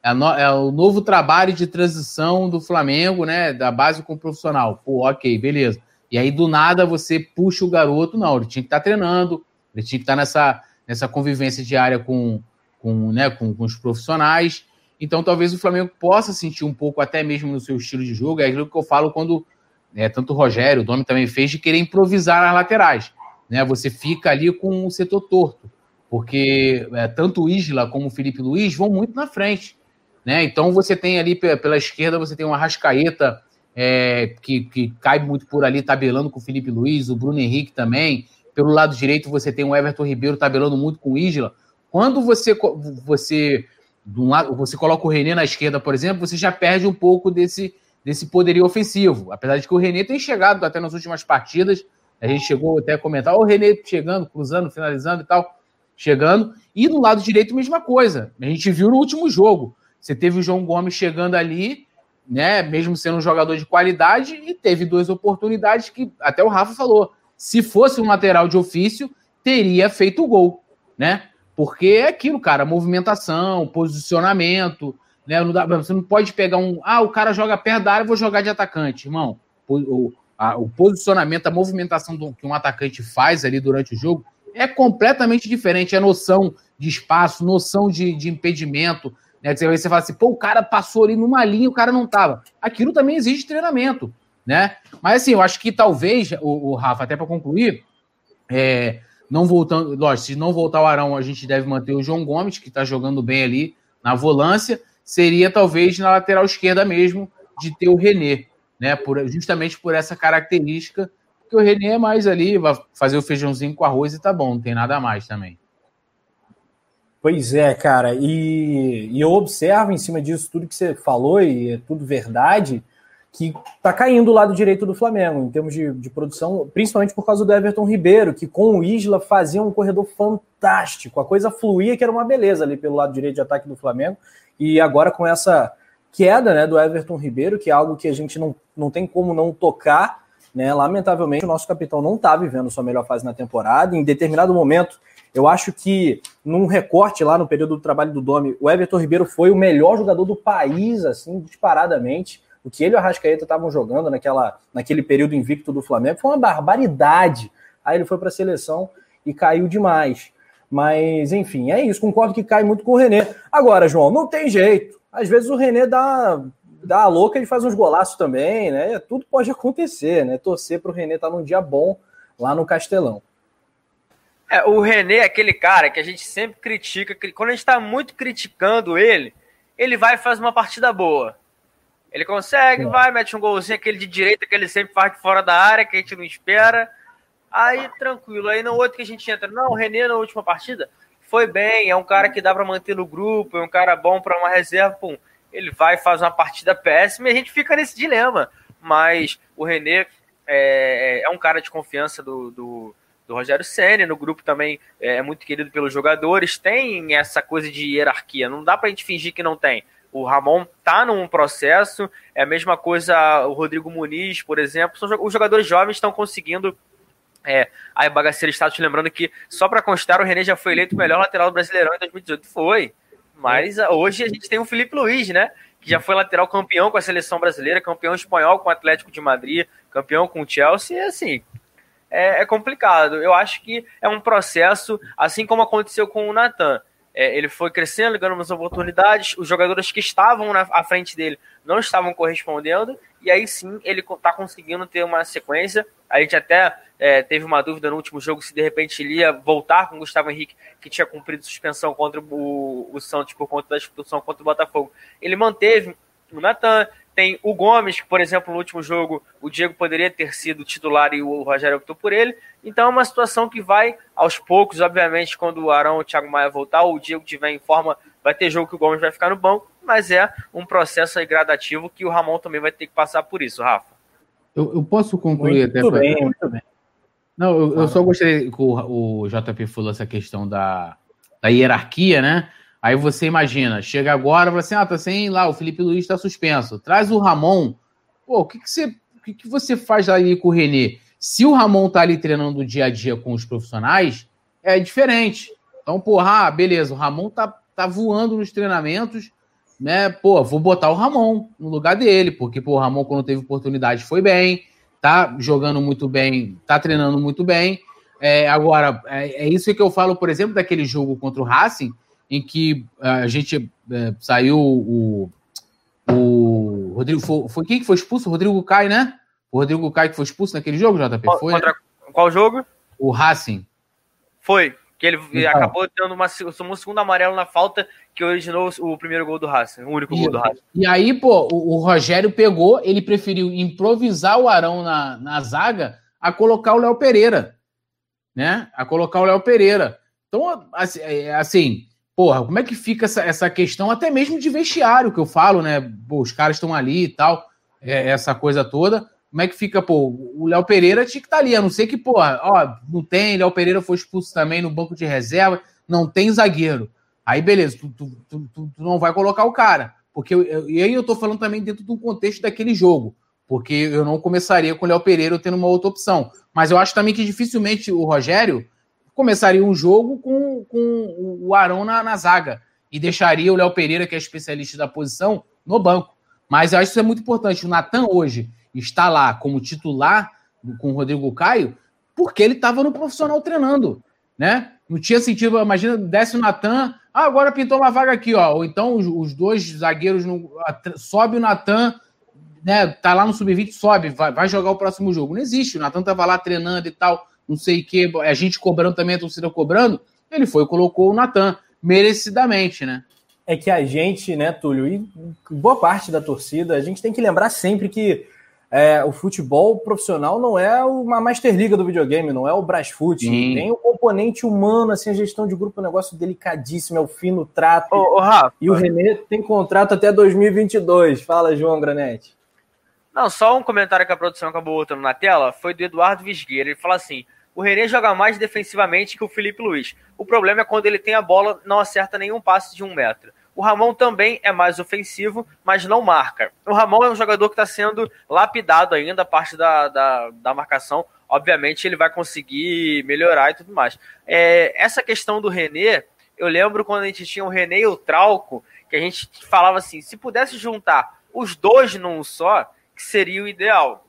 é, a no, é, o novo trabalho de transição do Flamengo, né? Da base com o profissional. Pô, ok, beleza. E aí, do nada, você puxa o garoto. Não, ele tinha que estar tá treinando, ele tinha que estar tá nessa, nessa convivência diária com, com, né, com, com os profissionais. Então, talvez o Flamengo possa sentir um pouco, até mesmo no seu estilo de jogo. É aquilo que eu falo quando é, tanto o Rogério, o Domi também fez, de querer improvisar nas laterais. Né? Você fica ali com o setor torto porque é, tanto o Isla como o Felipe Luiz vão muito na frente. Né? Então você tem ali pela esquerda, você tem uma Rascaeta é, que, que cai muito por ali, tabelando com o Felipe Luiz, o Bruno Henrique também. Pelo lado direito, você tem o Everton Ribeiro tabelando muito com o Isla. Quando você, você, de um lado, você coloca o René na esquerda, por exemplo, você já perde um pouco desse, desse poderio ofensivo. Apesar de que o René tem chegado até nas últimas partidas, a gente chegou até a comentar, o René chegando, cruzando, finalizando e tal chegando. E do lado direito, mesma coisa. A gente viu no último jogo. Você teve o João Gomes chegando ali, né? Mesmo sendo um jogador de qualidade, e teve duas oportunidades que até o Rafa falou. Se fosse um lateral de ofício, teria feito o gol, né? Porque é aquilo, cara, movimentação, posicionamento, né? Não dá, você não pode pegar um. Ah, o cara joga perto da área, vou jogar de atacante, irmão. O, a, o posicionamento, a movimentação do, que um atacante faz ali durante o jogo é completamente diferente. É noção de espaço, noção de, de impedimento. Né? Você, você fala assim, pô, o cara passou ali numa linha o cara não tava. Aquilo também exige treinamento. Né? Mas assim, eu acho que talvez, o, o Rafa, até para concluir, é, não voltando, lógico, se não voltar o Arão, a gente deve manter o João Gomes, que está jogando bem ali na volância. Seria talvez na lateral esquerda mesmo de ter o René, né? Por, justamente por essa característica porque o René é mais ali, vai fazer o feijãozinho com arroz e tá bom, não tem nada mais também. Pois é, cara, e, e eu observo em cima disso tudo que você falou, e é tudo verdade, que tá caindo o lado direito do Flamengo, em termos de, de produção, principalmente por causa do Everton Ribeiro, que com o Isla fazia um corredor fantástico, a coisa fluía que era uma beleza ali pelo lado direito de ataque do Flamengo, e agora com essa queda né, do Everton Ribeiro, que é algo que a gente não, não tem como não tocar, né? Lamentavelmente, o nosso capitão não está vivendo sua melhor fase na temporada. Em determinado momento, Eu acho que num recorte lá no período do trabalho do Domi, o Everton Ribeiro foi o melhor jogador do país, assim, disparadamente. O que ele e o Arrascaeta estavam jogando naquela, naquele período invicto do Flamengo foi uma barbaridade. Aí ele foi para a seleção e caiu demais. Mas, enfim, é isso. Concordo que cai muito com o René. Agora, João, não tem jeito. Às vezes o René dá, dá a louca, ele faz uns golaços também, né? Tudo pode acontecer, né? Torcer para o René estar tá num dia bom lá no Castelão. É, o René é aquele cara que a gente sempre critica. Quando a gente está muito criticando ele, ele vai e faz uma partida boa. Ele consegue, é. vai, mete um golzinho, aquele de direita que ele sempre faz fora da área, que a gente não espera. Aí, tranquilo. Aí no outro que a gente entra, não, o René na última partida foi bem, é um cara que dá para manter no grupo, é um cara bom para uma reserva, pum. Ele vai faz uma partida péssima e a gente fica nesse dilema. Mas o René é, é um cara de confiança do, do, do Rogério Senna, no grupo também é, é muito querido pelos jogadores, tem essa coisa de hierarquia, não dá pra gente fingir que não tem. O Ramon tá num processo, é a mesma coisa o Rodrigo Muniz, por exemplo, são, os jogadores jovens estão conseguindo é, aí Bagaceira está te lembrando que, só para constar, o René já foi eleito o melhor lateral do Brasileirão em 2018. Foi. Mas é. hoje a gente tem o Felipe Luiz, né? Que já foi lateral campeão com a seleção brasileira, campeão espanhol com o Atlético de Madrid, campeão com o Chelsea. E assim, é, é complicado. Eu acho que é um processo, assim como aconteceu com o Natan. É, ele foi crescendo, ganhando umas oportunidades, os jogadores que estavam na, à frente dele não estavam correspondendo, e aí sim ele está conseguindo ter uma sequência. A gente até é, teve uma dúvida no último jogo se de repente ele ia voltar com o Gustavo Henrique, que tinha cumprido suspensão contra o, o Santos por conta da expulsão contra o Botafogo. Ele manteve o Natan, tem o Gomes, que, por exemplo, no último jogo o Diego poderia ter sido titular e o Rogério optou por ele. Então é uma situação que vai aos poucos, obviamente, quando o Arão e o Thiago Maia voltar, o Diego tiver em forma, vai ter jogo que o Gomes vai ficar no banco, mas é um processo aí gradativo que o Ramon também vai ter que passar por isso, Rafa. Eu, eu posso concluir muito até. Muito bem, pra... muito bem. Não, eu, eu só gostaria que o, o, JP falou essa questão da, da hierarquia, né? Aí você imagina, chega agora fala assim: ah, tá sem lá, o Felipe Luiz está suspenso. Traz o Ramon. Pô, o que, que, você, o que, que você faz ali com o Renê? Se o Ramon tá ali treinando dia a dia com os profissionais, é diferente. Então, porra, ah, beleza, o Ramon tá, tá voando nos treinamentos, né? Pô, vou botar o Ramon no lugar dele, porque pô, o Ramon, quando teve oportunidade, foi bem tá jogando muito bem, tá treinando muito bem. É, agora, é, é, isso que eu falo, por exemplo, daquele jogo contra o Racing, em que é, a gente é, saiu o, o Rodrigo. Foi, foi, quem que foi expulso? O Rodrigo Caio, né? O Rodrigo Caio que foi expulso naquele jogo, JP? Foi, contra qual jogo? O Racing. Foi. Que ele então. acabou tendo uma, um segundo amarelo na falta que originou o primeiro gol do Racing, o único e, gol do Racing. E aí, pô, o, o, Rogério pegou, ele preferiu improvisar o Arão na, na zaga a colocar o Léo Pereira, né? A colocar o Léo Pereira. Então, assim, é, assim, porra, como é que fica essa, essa questão, até mesmo de vestiário, que eu falo, né? Pô, os caras estão ali e tal, é, essa coisa toda. Como é que fica, pô? O Léo Pereira tinha que estar tá ali, a não ser que, pô, ó, não tem, Léo Pereira foi expulso também no banco de reserva, não tem zagueiro. Aí, beleza, tu, tu, tu, tu não vai colocar o cara. Porque, eu, e aí eu tô falando também dentro do contexto daquele jogo. Porque eu não começaria com o Léo Pereira tendo uma outra opção. Mas eu acho também que dificilmente o Rogério começaria um jogo com, com o Arão na, na zaga. E deixaria o Léo Pereira, que é especialista da posição, no banco. Mas eu acho que isso é muito importante. O Natan hoje está lá como titular com o Rodrigo Caio, porque ele estava no profissional treinando, né? Não tinha sentido, imagina, desce o Natan, ah, agora pintou uma vaga aqui, ó. Ou então os, os dois zagueiros no, sobe o Natan, né? Tá lá no sub-20, sobe, vai, vai, jogar o próximo jogo. Não existe. O Natan tava lá treinando e tal, não sei o que, a gente cobrando também, a torcida cobrando. Ele foi e colocou o Natan, merecidamente, né? É que a gente, né, Túlio, e boa parte da torcida, a gente tem que lembrar sempre que é, o futebol profissional não é uma Master Liga do videogame, não é o Brasfoot. Tem o componente humano, assim, a gestão de grupo é um negócio delicadíssimo, é o fino trato. Ô, ô, Rafa. E o Renê tem contrato até 2022. Fala, João Granete. Não, só um comentário que a produção acabou botando na tela foi do Eduardo Visgueira. Ele fala assim: o René joga mais defensivamente que o Felipe Luiz. O problema é quando ele tem a bola, não acerta nenhum passe de um metro. O Ramon também é mais ofensivo, mas não marca. O Ramon é um jogador que está sendo lapidado ainda, a parte da, da, da, marcação. Obviamente ele vai conseguir melhorar e tudo mais. É, essa questão do René, eu lembro quando a gente tinha o René e o Trauco, que a gente falava assim, se pudesse juntar os dois num só, que seria o ideal.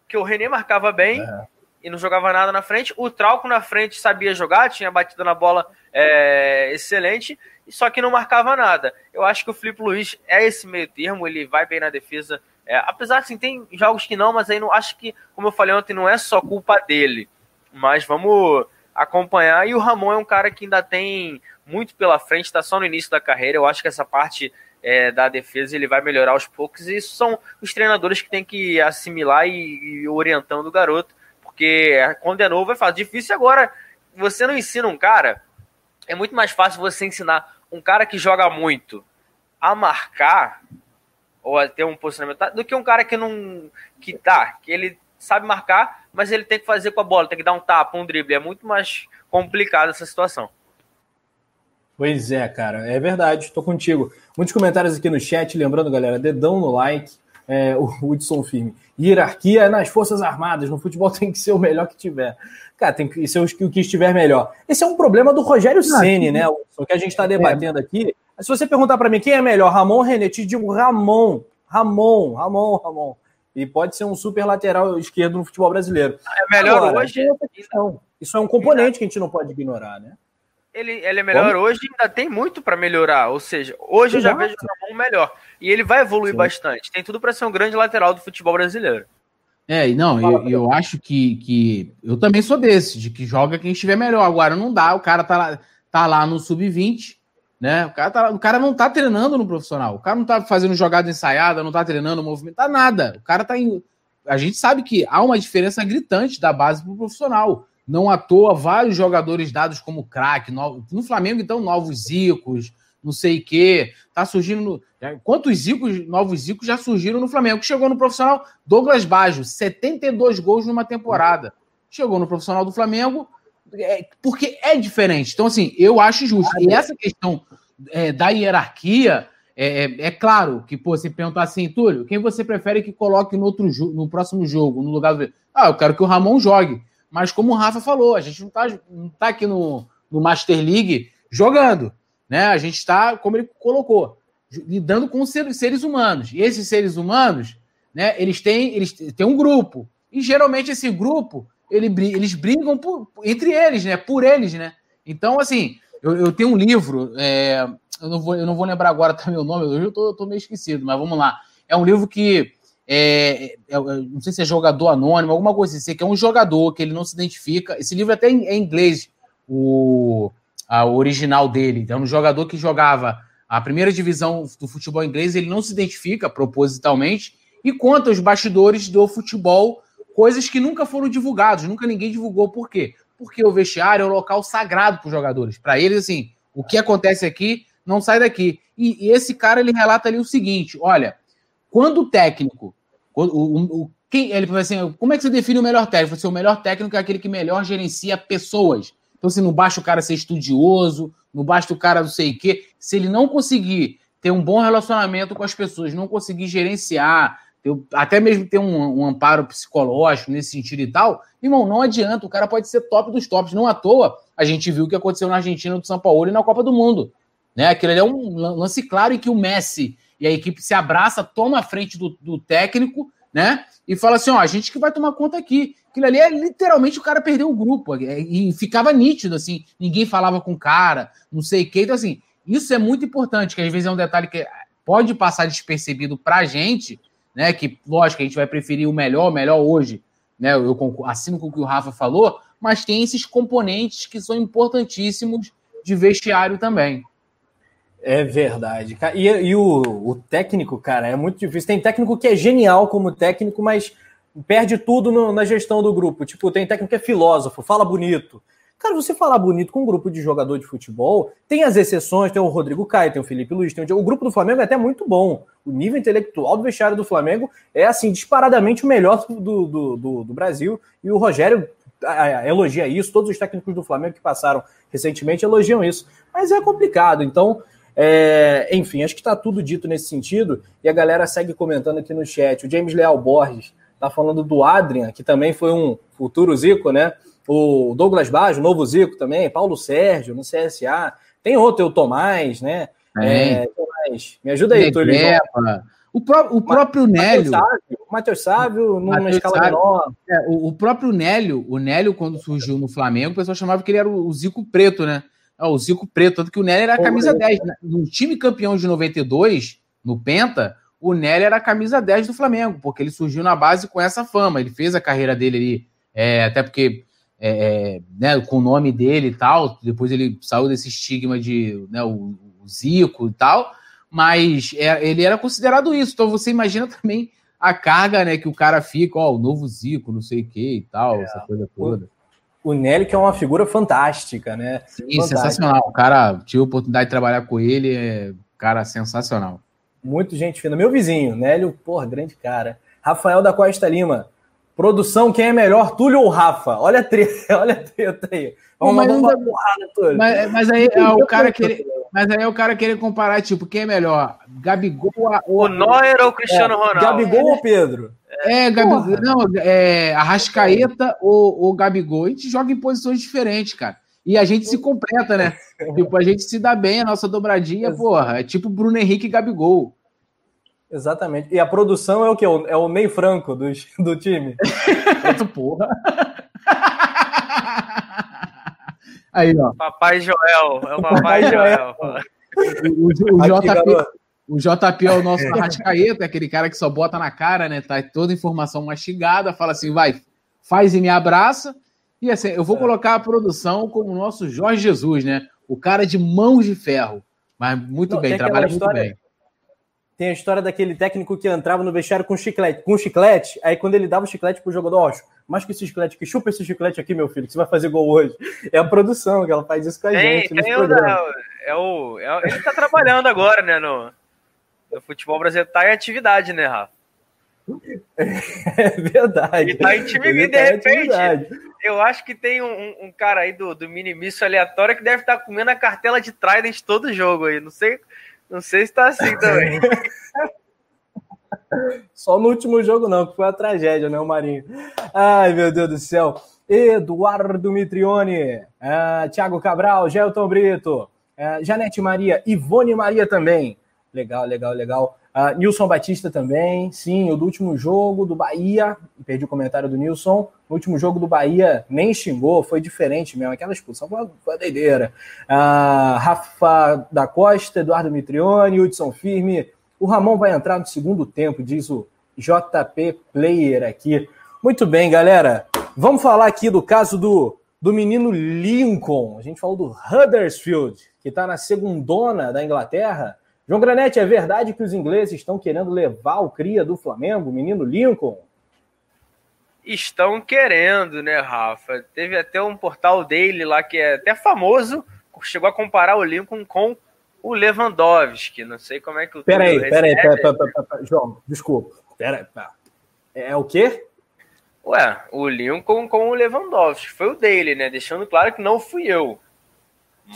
Porque o René marcava bem, é e não jogava nada na frente. O Trauco na frente sabia jogar, tinha batido na bola é, excelente, só que não marcava nada. Eu acho que o Felipe Luiz é esse meio termo, ele vai bem na defesa. É, apesar assim, tem jogos que não, mas aí não acho que, como eu falei ontem, não é só culpa dele. Mas vamos acompanhar. E o Ramon é um cara que ainda tem muito pela frente, está só no início da carreira. Eu acho que essa parte é, da defesa ele vai melhorar aos poucos. E isso são os treinadores que têm que assimilar e, e orientando o garoto porque novo é fácil. Difícil agora, você não ensina um cara, é muito mais fácil você ensinar um cara que joga muito a marcar ou a ter um posicionamento do que um cara que não que tá, que ele sabe marcar, mas ele tem que fazer com a bola, tem que dar um tapa, um drible, é muito mais complicado essa situação. Pois é, cara, é verdade, estou contigo. Muitos comentários aqui no chat, lembrando, galera, dedão no like, é, o Hudson Firme. Hierarquia nas Forças Armadas. No futebol tem que ser o melhor que tiver. Cara, tem que ser o que estiver melhor. Esse é um problema do Rogério Ceni, né, O que a gente está debatendo aqui. Se você perguntar para mim quem é melhor, Ramon ou René, te digo Ramon. Ramon, Ramon, Ramon. E pode ser um super lateral esquerdo no futebol brasileiro. É melhor Agora, hoje. Isso é um componente que a gente não pode ignorar, né? Ele, ele é melhor Como? hoje ainda tem muito para melhorar. Ou seja, hoje Exato. eu já vejo o Ramon melhor. E ele vai evoluir Sim. bastante. Tem tudo para ser um grande lateral do futebol brasileiro. É, não, eu, eu acho que, que. Eu também sou desse, de que joga quem estiver melhor. Agora não dá, o cara tá lá, tá lá no sub-20, né? O cara, tá, o cara não tá treinando no profissional. O cara não tá fazendo jogada ensaiada, não tá treinando movimento, tá nada. O cara tá em. A gente sabe que há uma diferença gritante da base pro profissional. Não à toa, vários jogadores dados como craque. No, no Flamengo, então, novos Zicos, não sei o quê. Tá surgindo. No, quantos Zicos, novos Zicos já surgiram no Flamengo? Chegou no profissional, Douglas Baggio, 72 gols numa temporada. Chegou no profissional do Flamengo, é, porque é diferente. Então, assim, eu acho justo. E essa questão é, da hierarquia. É, é, é, claro que, pô, você perguntar assim, Túlio, quem você prefere que coloque no, outro no próximo jogo, no lugar do. Ah, eu quero que o Ramon jogue. Mas como o Rafa falou, a gente não está não tá aqui no, no Master League jogando. Né? A gente está, como ele colocou, lidando com seres, humanos. E esses seres humanos, né, eles têm, eles têm um grupo. E geralmente esse grupo, ele, eles brigam por, entre eles, né? Por eles, né? Então, assim, eu, eu tenho um livro, é, eu, não vou, eu não vou lembrar agora também o nome, eu estou tô meio esquecido, mas vamos lá. É um livro que é, é, é, não sei se é jogador anônimo, alguma coisa assim, que é um jogador que ele não se identifica. Esse livro até é em inglês, o, o original dele. Então, um jogador que jogava a primeira divisão do futebol inglês, ele não se identifica propositalmente e conta os bastidores do futebol, coisas que nunca foram divulgados, nunca ninguém divulgou. Por quê? Porque o vestiário é um local sagrado para os jogadores. Para eles, assim, o que acontece aqui não sai daqui. E, e esse cara ele relata ali o seguinte: olha, quando o técnico o, o, o, quem, ele assim: como é que você define o melhor técnico? Assim, o melhor técnico é aquele que melhor gerencia pessoas. Então, se não basta o cara ser estudioso, não basta o cara não sei o quê. Se ele não conseguir ter um bom relacionamento com as pessoas, não conseguir gerenciar, ter, até mesmo ter um, um, amparo psicológico nesse sentido e tal, irmão, não adianta. O cara pode ser top dos tops. Não à toa, a gente viu o que aconteceu na Argentina do São Paulo e na Copa do Mundo. Né? Aquilo é um lance claro em que o Messi e a equipe se abraça, toma a frente do, do técnico, né? E fala assim: ó, a gente que vai tomar conta aqui. Aquilo ali é literalmente o cara perdeu o grupo. É, e ficava nítido, assim, ninguém falava com o cara, não sei o quê. Então, assim, isso é muito importante, que às vezes é um detalhe que pode passar despercebido pra gente, né? Que, lógico, a gente vai preferir o melhor, o melhor hoje, né? Eu assino com o que o Rafa falou, mas tem esses componentes que são importantíssimos de vestiário também. É verdade. E, e o, o, técnico, cara, é muito difícil. Tem técnico que é genial como técnico, mas perde tudo no, na gestão do grupo. Tipo, tem técnico que é filósofo, fala bonito. Cara, você falar bonito com um grupo de jogador de futebol, tem as exceções, tem o Rodrigo Caio, tem o Felipe Luiz, tem o... o grupo do Flamengo é até muito bom. O nível intelectual do vestiário do Flamengo é, assim, disparadamente o melhor do, do, do, do Brasil. E o Rogério elogia isso, todos os técnicos do Flamengo que passaram recentemente elogiam isso. Mas é complicado. Então, É, enfim, acho que está tudo dito nesse sentido. E a galera segue comentando aqui no chat. O James Leal Borges está falando do Adrian, que também foi um futuro Zico, né? O Douglas Baggio, novo Zico também, Paulo Sérgio no CSA. Tem outro, o Tomás, né? É, Me ajuda aí, Túlio. O, pró o próprio Nélio. O Matheus Sávio, numa Mateus escala Sávio, menor. É, o, o, próprio Nélio, o Nélio, quando surgiu no Flamengo, o pessoal chamava que ele era o, o Zico Preto, né? O Zico Preto, tanto que o Nélio era a camisa 10. Né? No time campeão de 92, no Penta, o Nélio era a camisa 10 do Flamengo, porque ele surgiu na base com essa fama. Ele fez a carreira dele ali, é, até porque é, é né, com o nome dele e tal, depois ele saiu desse estigma de né, o, o Zico e tal, mas é, ele era considerado isso. Então você imagina também a carga né, que o cara fica, ó, o novo Zico, não sei o que e tal, é. essa coisa toda. O Nélio, que é uma figura fantástica, né? Sim, fantástica. sensacional. O cara, tive a oportunidade de trabalhar com ele, é cara sensacional. Muito gente fina. Meu vizinho, Nélio, porra, grande cara. Rafael da Costa Lima. Produção, quem é melhor, Túlio ou Rafa? Olha a treta, olha a treta aí. Vamos mas, mandar uma porrada, Túlio. Mas, mas aí é o cara que mas aí é o cara querer comparar, tipo, quem é melhor? Gabigol ou. O Neuer ou o Cristiano é, Ronaldo? Gabigol ou Pedro? É, Gabigol. Não, é Arrascaeta ou, ou Gabigol. A gente joga em posições diferentes, cara. E a gente se completa, né? tipo, a gente se dá bem, a nossa dobradinha, porra. É tipo Bruno Henrique e Gabigol. Exatamente. E a produção é o quê? É o Ney Franco do, do time. porra. Aí, ó. Papai Joel. É o Papai Joel. O, o, o, JP, o JP é o nosso Arrascaeta, é aquele cara que só bota na cara, né? Tá toda informação mastigada, fala assim, vai, faz e me abraça. E assim, eu vou é. colocar a produção como o nosso Jorge Jesus, né? O cara de mãos de ferro. Mas muito Não, bem, trabalha muito história, bem. Tem a história daquele técnico que entrava no vestiário com chiclete, com chiclete, aí quando ele dava o chiclete pro jogador, ó, mais que esse chiclete, que chupa esse chiclete aqui, meu filho, que você vai fazer gol hoje. É a produção que ela faz isso com a tem, gente. Tem o, é o, é, ele tá trabalhando agora, né, no, no futebol brasileiro, tá em atividade, né, Rafa? É verdade. Ele tá em time, ele de tá repente, eu acho que tem um, um, cara aí do, do minimício aleatório que deve estar tá comendo a cartela de Trident todo jogo aí. Não sei não sei se tá assim também. Só no último jogo, não, que foi a tragédia, né, o Marinho? Ai, meu Deus do céu. Eduardo Mitrione, uh, Thiago Cabral, Gelton Brito, uh, Janete Maria, Ivone Maria também. Legal, legal, legal. Uh, Nilson Batista também, sim, o do último jogo do Bahia, perdi o comentário do Nilson, no último jogo do Bahia nem xingou, foi diferente mesmo, aquela expulsão foi uma, doideira. Uh, Rafa da Costa, Eduardo Mitrione, Hudson Firme, o Ramon vai entrar no segundo tempo, diz o JP Player aqui. Muito bem, galera, vamos falar aqui do caso do, do menino Lincoln, a gente falou do Huddersfield, que está na segundona da Inglaterra, João Granete, é verdade que os ingleses estão querendo levar o cria do Flamengo, o menino Lincoln? Estão querendo, né, Rafa? Teve até um portal dele lá que é até famoso, chegou a comparar o Lincoln com o Lewandowski. Não sei como é que o. Peraí, peraí, peraí, pera, João, desculpa. Peraí, É o quê? Ué, o Lincoln com o Lewandowski. Foi o dele, né? Deixando claro que não fui eu.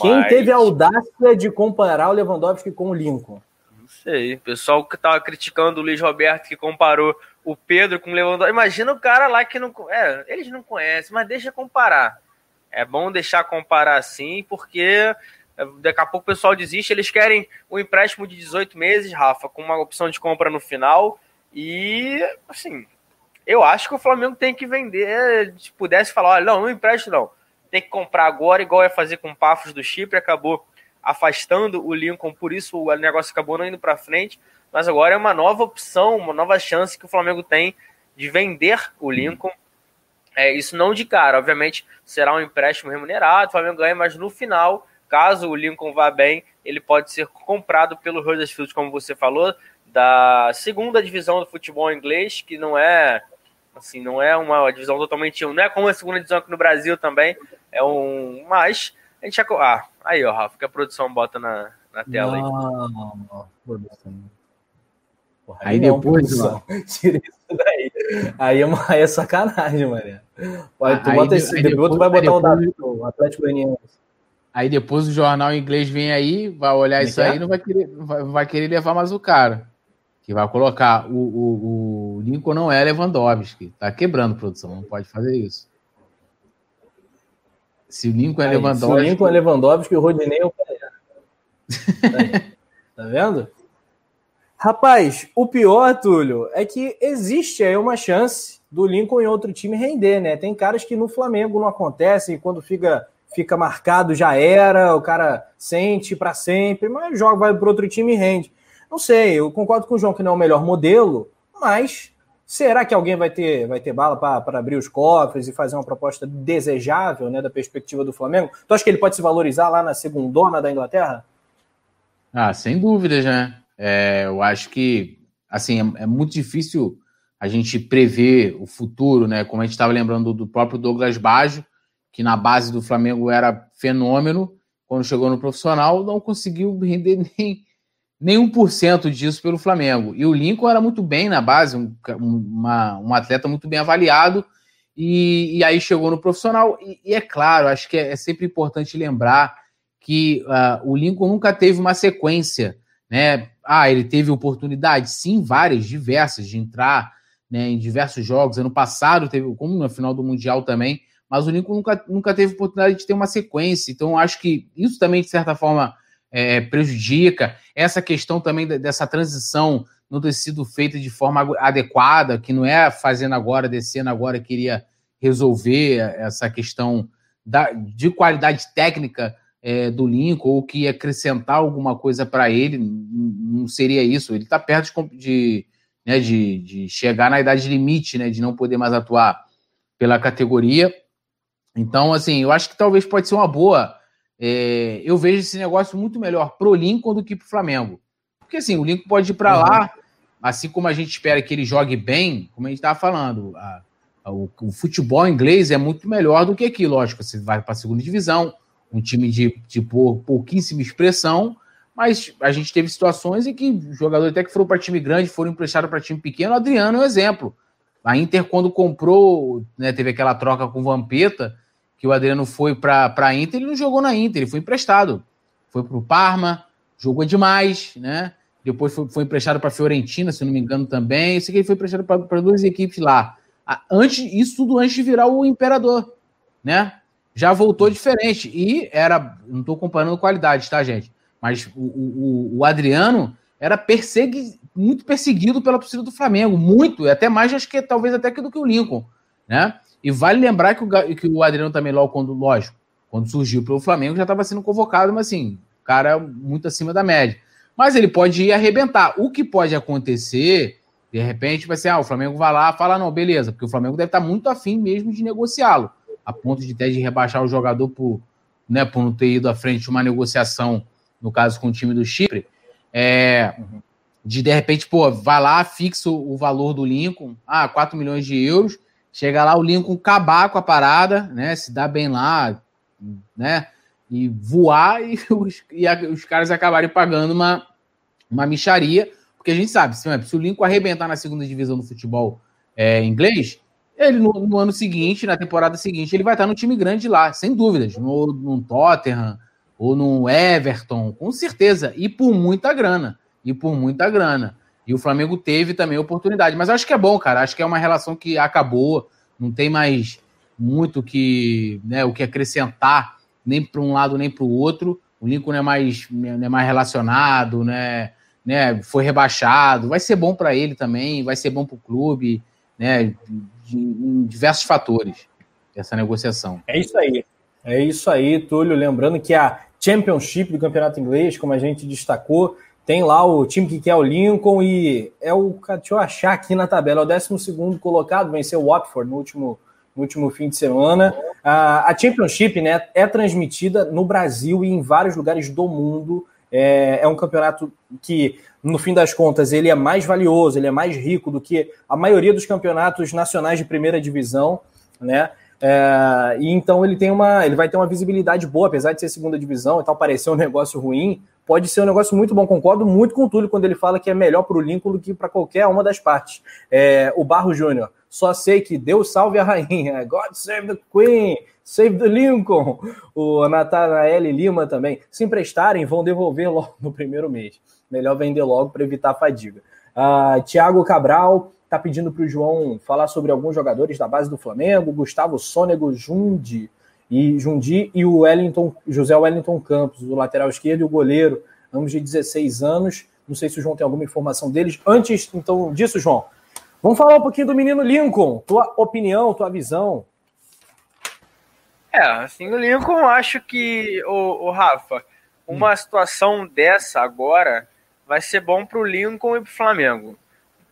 Quem teve a audácia de comparar o Lewandowski com o Lincoln? Não sei. O pessoal que tava criticando o Luiz Roberto que comparou o Pedro com o Lewandowski. Imagina o cara lá que não. É, eles não conhecem, mas deixa comparar. É bom deixar comparar assim, porque é, daqui a pouco o pessoal desiste. Eles querem um empréstimo de 18 meses, Rafa, com uma opção de compra no final. E, assim, eu acho que o Flamengo tem que vender. Se pudesse falar, olha, não, não empreste não ter que comprar agora, igual é fazer com o Pafos do Chipre, acabou afastando o Lincoln, por isso o negócio acabou não indo para frente, mas agora é uma nova opção, uma nova chance que o Flamengo tem de vender o Lincoln. É, isso não de cara, obviamente será um empréstimo remunerado, o Flamengo ganha, mas no final, caso o Lincoln vá bem, ele pode ser comprado pelo Huddersfield, como você falou, da segunda divisão do futebol inglês, que não é assim, não é uma divisão totalmente, não é como a segunda divisão aqui no Brasil também, é um. Mas a gente já. Ah, aí, ó, Rafa, que a produção bota na, na tela não, aí. Não, produção. Porra, aí, aí depois, ó. Tira isso daí. Aí é, uma, aí é sacanagem, Maria. Pode, tu aí, bota esse, depois, depois, tu vai botar depois, o dado Atlético Goianiense. Aí depois o jornal inglês vem aí, vai olhar é isso é? aí não vai querer, vai, vai, querer levar mais o cara. Que vai colocar o, o, o Lincoln não é Lewandowski. Tá quebrando produção, não pode fazer isso. Se o Lincoln é Lewandowski. Se o Lincoln é Lewandowski, o Rodinei é o Pereira. tá vendo? Rapaz, o pior, Túlio, é que existe aí uma chance do Lincoln em outro time render, né? Tem caras que no Flamengo não acontecem, quando fica fica marcado já era, o cara sente para sempre, mas joga vai para outro time e rende. Não sei, eu concordo com o João que não é o melhor modelo, mas será que alguém vai ter vai ter bala para abrir os cofres e fazer uma proposta desejável, né, da perspectiva do Flamengo? Tu acha que ele pode se valorizar lá na segundona da Inglaterra? Ah, sem dúvida, né? É, eu acho que assim é, é, muito difícil a gente prever o futuro, né? Como a gente estava lembrando do próprio Douglas Baggio, que na base do Flamengo era fenômeno, quando chegou no profissional não conseguiu render nem, nem 1% disso pelo Flamengo. E o Lincoln era muito bem na base, um, uma, um atleta muito bem avaliado, e, e aí chegou no profissional. E, e, é claro, acho que é, é sempre importante lembrar que uh, o Lincoln nunca teve uma sequência né? Ah, ele teve oportunidade, sim, várias, diversas, de entrar né, em diversos jogos. Ano passado teve, como na final do Mundial também, mas o Lincoln nunca, nunca teve oportunidade de ter uma sequência. Então, acho que isso também, de certa forma, é, prejudica. Essa questão também dessa transição não ter sido feita de forma adequada, que não é fazendo agora, descendo agora, queria resolver essa questão da, de qualidade técnica é, do Lincoln ou que acrescentar alguma coisa para ele, não seria isso. Ele está perto de, de, né, de, de, chegar na idade limite, né, de não poder mais atuar pela categoria. Então, assim, eu acho que talvez pode ser uma boa. É, eu vejo esse negócio muito melhor pro Lincoln do que pro Flamengo. Porque, assim, o Lincoln pode ir para uhum. lá, assim como a gente espera que ele jogue bem, como a gente estava falando. A, a, o, o, futebol inglês é muito melhor do que aqui, lógico. Você vai para a segunda divisão, um time de, de pouquíssima expressão, mas a gente teve situações em que jogadores até que foram para time grande foram emprestados para time pequeno. O Adriano é um exemplo. A Inter, quando comprou, né, teve aquela troca com o Vampeta, que o Adriano foi para a Inter, ele não jogou na Inter, ele foi emprestado. Foi para o Parma, jogou demais, né? Depois foi, foi emprestado para a Fiorentina, se não me engano, também. Eu sei que ele foi emprestado para duas equipes lá. Antes, isso tudo antes de virar o imperador, né? já voltou diferente. E era, não estou comparando qualidade, tá, gente? Mas o, o, o Adriano era persegui, muito perseguido pela torcida do Flamengo, muito, até mais, acho que talvez até que do que o Lincoln, né? E vale lembrar que o, que o Adriano também, logo quando, lógico, quando surgiu pelo Flamengo, já estava sendo convocado, mas assim, cara muito acima da média. Mas ele pode ir arrebentar. O que pode acontecer, de repente, vai ser, ah, o Flamengo vai lá, fala, não, beleza, porque o Flamengo deve estar muito afim mesmo de negociá-lo a ponto de até de rebaixar o jogador por, né, por não ter ido à frente de uma negociação, no caso com o time do Chipre, é, de de repente, pô, vai lá, fixa o valor do Lincoln, ah, 4 milhões de euros, chega lá o Lincoln acabar com a parada, né, se dá bem lá, né, e voar e os, e a, os caras acabarem pagando uma, uma micharia, porque a gente sabe, se, se o Lincoln arrebentar na segunda divisão do futebol é, inglês, ele no, no, ano seguinte, na temporada seguinte, ele vai estar no time grande lá, sem dúvidas, no, no Tottenham ou no Everton, com certeza, e por muita grana, e por muita grana. E o Flamengo teve também oportunidade, mas acho que é bom, cara, acho que é uma relação que acabou, não tem mais muito que, né, o que acrescentar, nem para um lado nem para o outro. O Lincoln é mais, é mais relacionado, né, né, foi rebaixado, vai ser bom para ele também, vai ser bom para o clube, né, em diversos fatores essa negociação. É isso aí. É isso aí, Túlio. Lembrando que a Championship do Campeonato Inglês, como a gente destacou, tem lá o time que quer o Lincoln e é o. Deixa eu achar aqui na tabela, é o 12 colocado, venceu o Watford no último, no último fim de semana. A, a Championship né, é transmitida no Brasil e em vários lugares do mundo. É, é um campeonato que no fim das contas, ele é mais valioso, ele é mais rico do que a maioria dos campeonatos nacionais de primeira divisão, né? É, e então ele tem uma, ele vai ter uma visibilidade boa, apesar de ser segunda divisão e tal, parecer um negócio ruim, pode ser um negócio muito bom. Concordo muito com o Túlio quando ele fala que é melhor para o Lincoln do que para qualquer uma das partes. É, o Barro Júnior, Só sei que Deus salve a rainha. God save the Queen. Save the Lincoln. O Natanael Lima também. Se emprestarem, vão devolver logo no primeiro mês. Melhor vender logo para evitar a fadiga. Uh, Tiago Cabral está pedindo para o João falar sobre alguns jogadores da base do Flamengo. Gustavo Sônego Jundi e Jundi e o Wellington, José Wellington Campos, o lateral esquerdo e o goleiro, ambos de 16 anos. Não sei se o João tem alguma informação deles. Antes, então, disso, João, vamos falar um pouquinho do menino Lincoln. Tua opinião, tua visão. É, assim, o Lincoln, acho que, o, o Rafa, uma hum. situação dessa agora vai ser bom para o Lincoln e para o Flamengo.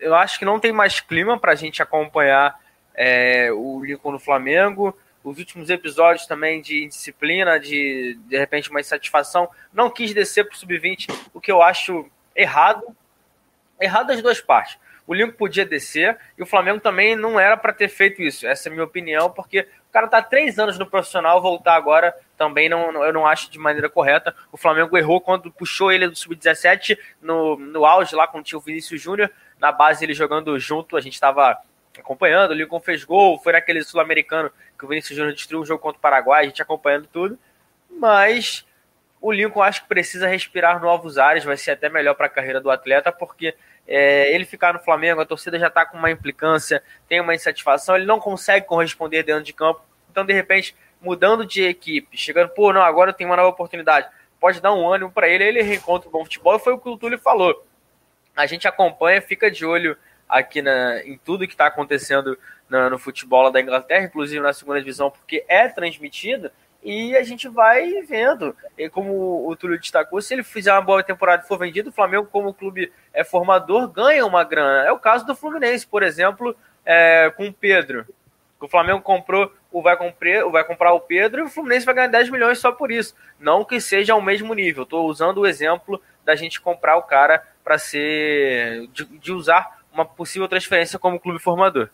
Eu acho que não tem mais clima para a gente acompanhar é, o Lincoln no Flamengo. Os últimos episódios também de indisciplina, de de repente uma insatisfação. Não quis descer para o sub-20, o que eu acho errado. Errado das duas partes. O Lincoln podia descer e o Flamengo também não era para ter feito isso. Essa é a minha opinião, porque o cara tá três anos no profissional, voltar agora também não, eu não acho de maneira correta. O Flamengo errou quando puxou ele do sub-17 no, no auge lá quando tinha o Vinícius Júnior. Na base ele jogando junto, a gente estava acompanhando. O Lincoln fez gol, foi naquele sul-americano que o Vinícius Júnior destruiu o jogo contra o Paraguai, a gente acompanhando tudo. Mas o Lincoln acho que precisa respirar novos ares, vai ser até melhor para a carreira do atleta, porque é, ele ficar no Flamengo, a torcida já está com uma implicância, tem uma insatisfação, ele não consegue corresponder dentro de campo. Então, de repente, mudando de equipe, chegando, pô, não, agora eu tenho uma nova oportunidade, pode dar um ânimo para ele, ele reencontra o bom futebol, foi o que o Túlio falou. A gente acompanha, fica de olho aqui na, em tudo que está acontecendo no, no futebol da Inglaterra, inclusive na segunda divisão, porque é transmitido, e a gente vai vendo. E como o Túlio destacou, se ele fizer uma boa temporada e for vendido, o Flamengo, como clube é formador, ganha uma grana. É o caso do Fluminense, por exemplo, é, com o Pedro. O Flamengo comprou, o vai, comprar, vai comprar o Pedro e o Fluminense vai ganhar 10 milhões só por isso. Não que seja ao mesmo nível. Estou usando o exemplo da gente comprar o cara para ser. De, de usar uma possível transferência como clube formador.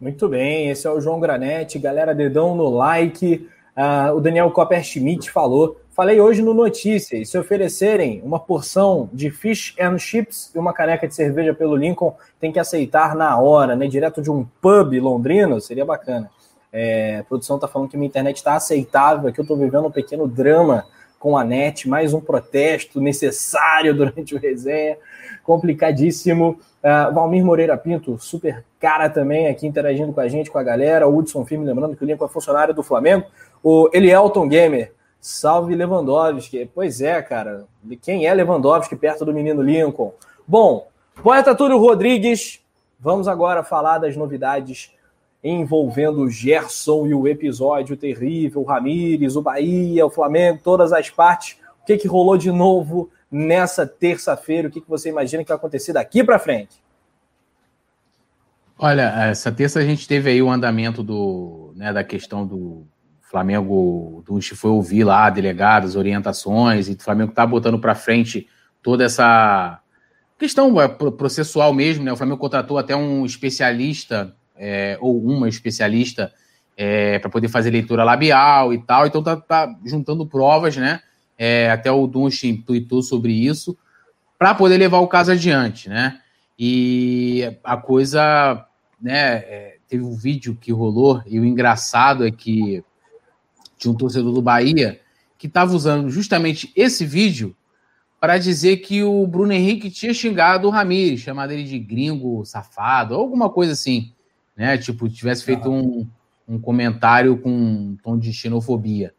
Muito bem, esse é o João Granete. Galera, dedão no like. Uh, o Daniel Copper Schmidt falou. Falei hoje no Notícias: se oferecerem uma porção de fish and chips e uma caneca de cerveja pelo Lincoln, tem que aceitar na hora, né? Direto de um pub londrino, seria bacana. É, a produção está falando que minha internet está aceitável, que eu estou vivendo um pequeno drama com a net, mais um protesto necessário durante o resenha, complicadíssimo. Uh, Valmir Moreira Pinto, super cara também aqui interagindo com a gente, com a galera. O Hudson Firme, lembrando que o Lincoln é funcionário do Flamengo. O Elielton Gamer, salve Lewandowski. Pois é, cara. Quem é Lewandowski perto do menino Lincoln? Bom, poeta Túlio Rodrigues, vamos agora falar das novidades envolvendo o Gerson e o episódio terrível, o Ramires, o Bahia, o Flamengo, todas as partes. O que, que rolou de novo nessa terça-feira? O que, que você imagina que vai acontecer daqui para frente? Olha, essa terça a gente teve aí o andamento do, né, da questão do Flamengo, do foi ouvir lá delegados, orientações, e o Flamengo está botando para frente toda essa questão é, processual mesmo, né? O Flamengo contratou até um especialista, é, ou uma especialista, é, para poder fazer leitura labial e tal, então tá, tá juntando provas, né? é, até o Dunst tweetou sobre isso, para poder levar o caso adiante, né? E a coisa, né, é, teve um vídeo que rolou, e o engraçado é que tinha um torcedor do Bahia que estava usando justamente esse vídeo para dizer que o Bruno Henrique tinha xingado o Ramires, chamado ele de gringo safado, alguma coisa assim, né? Tipo, tivesse feito um, um comentário com um tom de xenofobia.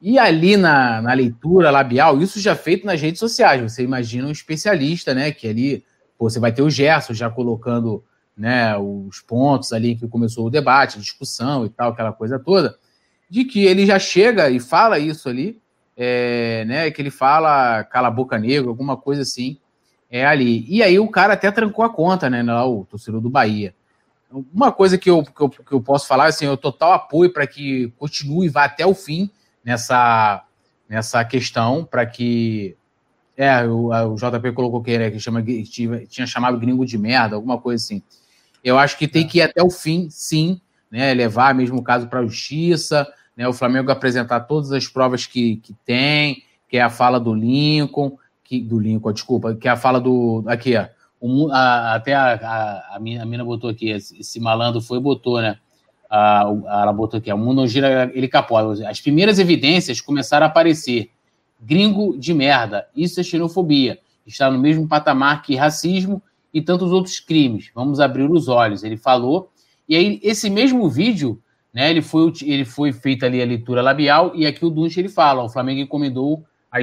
E ali na, na leitura labial, isso já feito nas redes sociais. Você imagina um especialista, né? Que ali pô, você vai ter o Gerson já colocando né, os pontos ali que começou o debate, a discussão e tal, aquela coisa toda, de que ele já chega e fala isso ali, é, né? Que ele fala cala a boca negra, alguma coisa assim, é ali. E aí o cara até trancou a conta, né? Lá, o torcedor do Bahia. Uma coisa que eu, que eu, que eu posso falar, assim, eu total apoio para que continue e vá até o fim nessa, nessa questão para que. É, o, o, JP colocou que, né, que chama, tinha, tinha chamado gringo de merda, alguma coisa assim. Eu acho que tem é. que ir até o fim, sim, né, levar mesmo o caso para a justiça, né, o Flamengo apresentar todas as provas que, que tem, que é a fala do Lincoln, que, do Lincoln, desculpa, que é a fala do. Aqui, ó, a, até a, a, a, mina, a mina botou aqui, esse malandro foi botou, né? A, ela botou aqui, o mundo não gira, ele capota. As primeiras evidências começaram a aparecer. Gringo de merda, isso é xenofobia. Está no mesmo patamar que racismo e tantos outros crimes. Vamos abrir os olhos. Ele falou. E aí, esse mesmo vídeo, né, ele, foi, ele foi feita ali a leitura labial, e aqui o Dunch ele fala: o Flamengo encomendou a,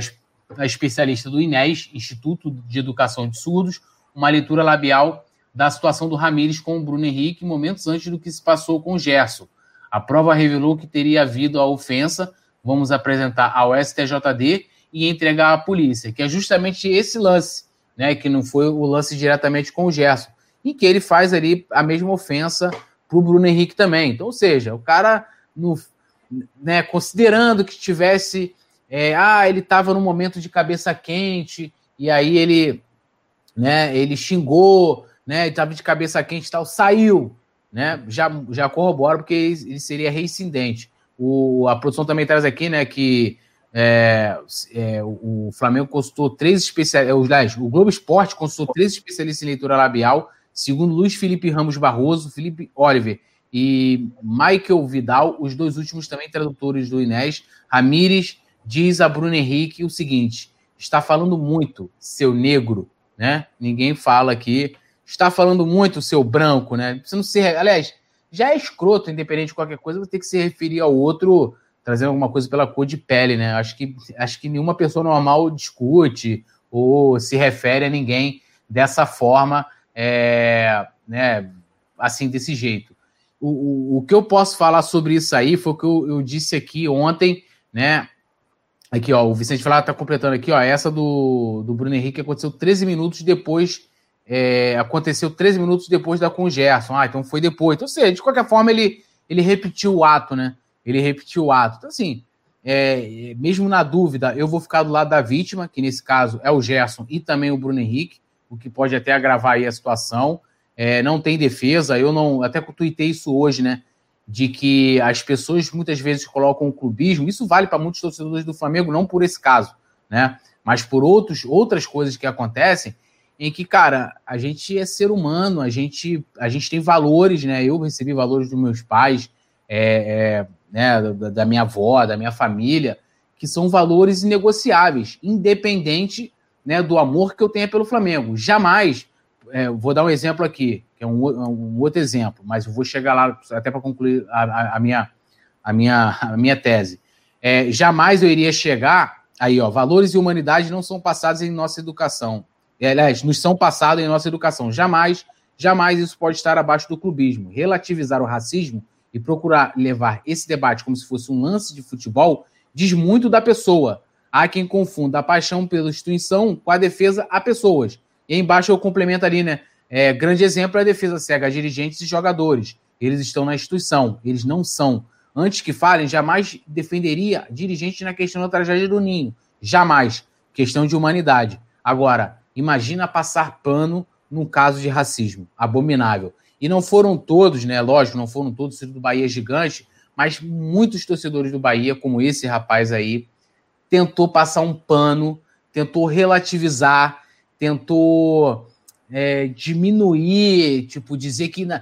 a especialista do INES, Instituto de Educação de Surdos, uma leitura labial da situação do Ramires com o Bruno Henrique momentos antes do que se passou com o Gerson. A prova revelou que teria havido a ofensa. Vamos apresentar ao STJD e entregar à polícia, que é justamente esse lance, né? Que não foi o lance diretamente com o Gerson. E que ele faz ali a mesma ofensa para o Bruno Henrique também. Então, ou seja, o cara, no, né, considerando que tivesse. É, ah, ele estava num momento de cabeça quente, e aí ele né? Ele xingou, né? Estava de cabeça quente e tal, saiu, né? Já, já corrobora porque ele seria reincidente. O, a produção também traz aqui, né, que é, é, o Flamengo consultou três especialistas, o Globo Esporte consultou três especialistas em leitura labial, segundo Luiz Felipe Ramos Barroso, Felipe Oliver e Michael Vidal, os dois últimos também tradutores do Inés. Ramires diz a Bruno Henrique o seguinte: está falando muito, seu negro, né? Ninguém fala aqui. Está falando muito, seu branco, né? Você não se. Aliás, já é escroto, independente de qualquer coisa, você tem que se referir ao outro trazendo alguma coisa pela cor de pele, né? Acho que, acho que nenhuma pessoa normal discute ou se refere a ninguém dessa forma, é, né? Assim, desse jeito. O, o, o, que eu posso falar sobre isso aí foi o que eu, eu disse aqui ontem, né? Aqui, ó, o Vicente Flávio tá completando aqui, ó, essa do, do Bruno Henrique aconteceu 13 minutos depois, é, aconteceu 13 minutos depois da com o Gerson. Ah, então foi depois. Então, seja, de qualquer forma, ele, ele repetiu o ato, né? Ele repetiu o ato. Então, assim, é, mesmo na dúvida, eu vou ficar do lado da vítima, que nesse caso é o Gerson e também o Bruno Henrique, o que pode até agravar aí a situação. É, não tem defesa, eu não. Até tuitei isso hoje, né? De que as pessoas muitas vezes colocam o clubismo, isso vale para muitos torcedores do Flamengo, não por esse caso, né? Mas por outros, outras coisas que acontecem, em que, cara, a gente é ser humano, a gente, a gente tem valores, né? Eu recebi valores dos meus pais, é, é, né, da, da, minha avó, da minha família, que são valores inegociáveis, independente né, do amor que eu tenha pelo Flamengo. Jamais, é, vou dar um exemplo aqui, que é um, um outro exemplo, mas eu vou chegar lá até para concluir a, a, minha, a, minha, a minha tese. É, jamais eu iria chegar aí, ó, valores e humanidade não são passados em nossa educação. É, aliás, nos são passados em nossa educação. Jamais, jamais isso pode estar abaixo do clubismo. Relativizar o racismo e procurar levar esse debate como se fosse um lance de futebol diz muito da pessoa. Há quem confunda a paixão pela instituição com a defesa a pessoas. E embaixo eu complemento ali, né? É, grande exemplo é a defesa cega, dirigentes e jogadores. Eles estão na instituição, eles não são. Antes que falem, jamais defenderia dirigente na questão da tragédia do Ninho. Jamais. Questão de humanidade. Agora, imagina passar pano num caso de racismo. Abominável. E não foram todos, né? Lógico, não foram todos do Bahia gigante, mas muitos torcedores do Bahia, como esse rapaz aí, tentou passar um pano, tentou relativizar, tentou é, diminuir, tipo, dizer que. Na...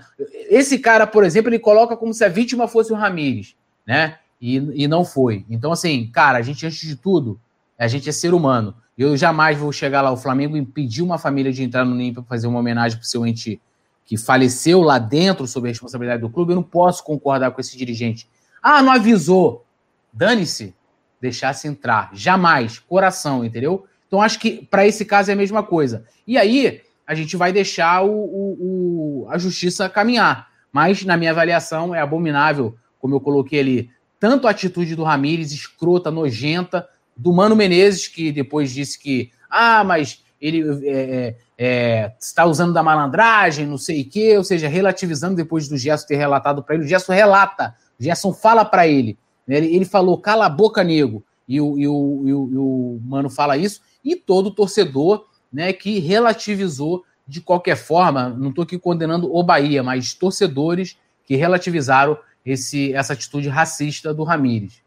Esse cara, por exemplo, ele coloca como se a vítima fosse o Ramires, né? E, e não foi. Então, assim, cara, a gente, antes de tudo, a gente é ser humano. Eu jamais vou chegar lá, o Flamengo impedir uma família de entrar no NIM para fazer uma homenagem para o seu ente que faleceu lá dentro sob a responsabilidade do clube. Eu não posso concordar com esse dirigente. Ah, não avisou. Dane-se. Deixasse entrar. Jamais. Coração, entendeu? Então, acho que para esse caso é a mesma coisa. E aí, a gente vai deixar o, o, o, a justiça caminhar. Mas, na minha avaliação, é abominável, como eu coloquei ali, tanto a atitude do Ramires, escrota, nojenta, do Mano Menezes, que depois disse que, ah, mas ele é, é, é está usando da malandragem, não sei o quê, ou seja, relativizando depois do Gerson ter relatado para ele. O Gerson relata, o Gerson fala para ele. Né? Ele, ele, falou, cala a boca, nego. E o, e, o, e, o, e o Mano fala isso, e todo torcedor né, que relativizou de qualquer forma, não estou aqui condenando o Bahia, mas torcedores que relativizaram esse, essa atitude racista do Ramires.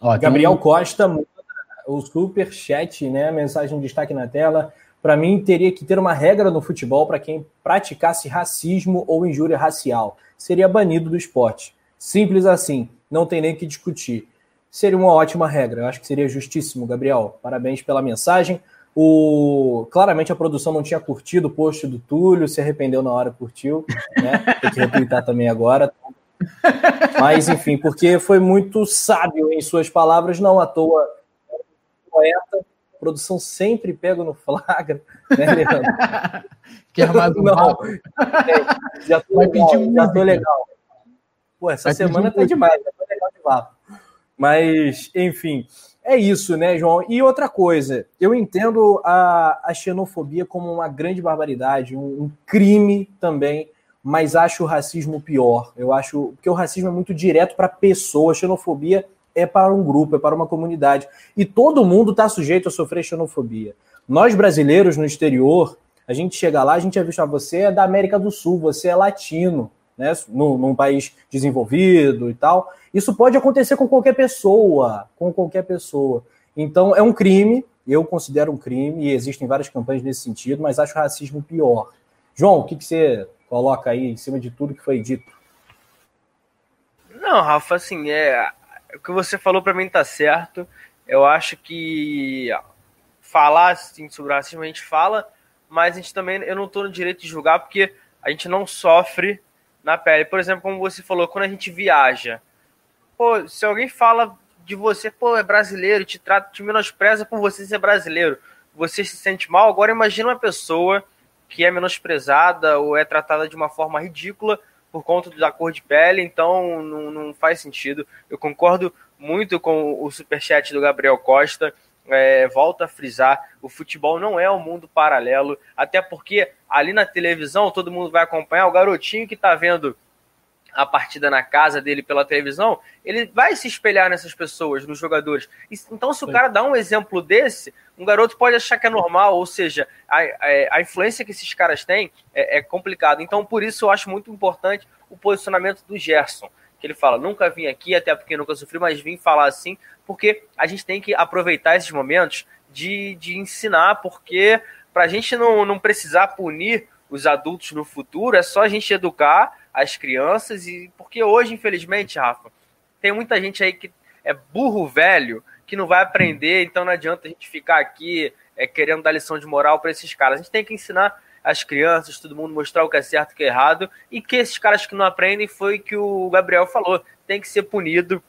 Ó, Gabriel um... Costa, o super chat, né? Mensagem de destaque na tela. para mim teria que ter uma regra no futebol para quem praticasse racismo ou injúria racial. Seria banido do esporte. Simples assim, não tem nem que discutir. Seria uma ótima regra, eu acho que seria justíssimo, Gabriel. Parabéns pela mensagem. O... Claramente a produção não tinha curtido o post do Túlio, se arrependeu na hora, curtiu, né? Tem que retweetar também agora. Mas, enfim, porque foi muito sábio em suas palavras, não à toa poeta. A produção sempre pega no flagra, né, Leandro? Quer mais um não, é, já tô Vai legal, já tô legal. Pô, essa Vai semana tá demais, já tô legal de vapo. Mas, enfim, é isso, né, João? E outra coisa, eu entendo a, a xenofobia como uma grande barbaridade, um, um, crime também, mas acho o racismo pior. Eu acho que o racismo é muito direto para a pessoa, a xenofobia é para um grupo, é para uma comunidade. E todo mundo está sujeito a sofrer xenofobia. Nós brasileiros no exterior, a gente chega lá, a gente é visto, ah, você é da América do Sul, você é latino né, num, num, país desenvolvido e tal. Isso pode acontecer com qualquer pessoa, com qualquer pessoa. Então é um crime, eu considero um crime, e existem várias campanhas nesse sentido, mas acho o racismo pior. João, o que, que você coloca aí em cima de tudo que foi dito? Não, Rafa, assim, é, o que você falou para mim tá certo. Eu acho que falar assim, sobre racismo a gente fala, mas a gente também, eu não estou no direito de julgar porque a gente não sofre na pele. Por exemplo, como você falou, quando a gente viaja, pô, se alguém fala de você, pô, é brasileiro, te trata, te menospreza por você ser brasileiro, você se sente mal. Agora imagina uma pessoa que é menosprezada ou é tratada de uma forma ridícula por conta da cor de pele, então não, não faz sentido. Eu concordo muito com o superchat do Gabriel Costa é, volto a frisar, o futebol não é um mundo paralelo, até porque ali na televisão todo mundo vai acompanhar, o garotinho que está vendo a partida na casa dele pela televisão, ele vai se espelhar nessas pessoas, nos jogadores. Então, se o cara dá um exemplo desse, um garoto pode achar que é normal, ou seja, a, a, a influência que esses caras têm é, é complicado. Então, por isso eu acho muito importante o posicionamento do Gerson que ele fala, nunca vim aqui, até porque nunca sofri, mas vim falar assim, porque a gente tem que aproveitar esses momentos de, de ensinar, porque para a gente não, não precisar punir os adultos no futuro, é só a gente educar as crianças, e porque hoje, infelizmente, Rafa, tem muita gente aí que é burro velho, que não vai aprender, então não adianta a gente ficar aqui é, querendo dar lição de moral para esses caras. A gente tem que ensinar as crianças, todo mundo mostrar o que é certo e o que é errado, e que esses caras que não aprendem foi que o Gabriel falou, tem que ser punido.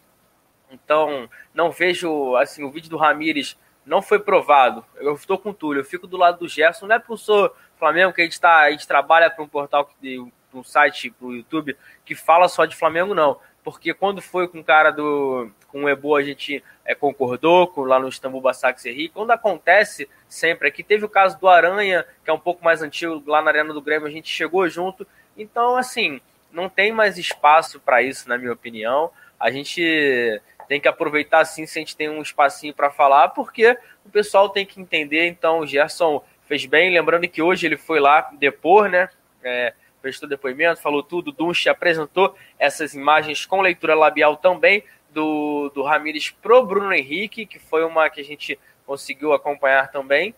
Então, não vejo, assim, o vídeo do Ramires não foi provado. Eu estou com o Túlio, eu fico do lado do Gerson, não é porque eu sou Flamengo, que a gente, tá, a gente trabalha para um portal, para um site, para o YouTube, que fala só de Flamengo, não porque quando foi com o cara do com o Ebo a gente é, concordou com, lá no Istambul Basaksehir. Quando acontece sempre aqui, teve o caso do Aranha, que é um pouco mais antigo, lá na Arena do Grêmio, a gente chegou junto. Então, assim, não tem mais espaço para isso, na minha opinião. A gente tem que aproveitar assim se a gente tem um espacinho para falar, porque o pessoal tem que entender. Então, o Gerson fez bem, lembrando que hoje ele foi lá depor, né? É, prestou depoimento, falou tudo. Dunche apresentou essas imagens com leitura labial também do, do Ramires pro Bruno Henrique, que foi uma que a gente conseguiu acompanhar também.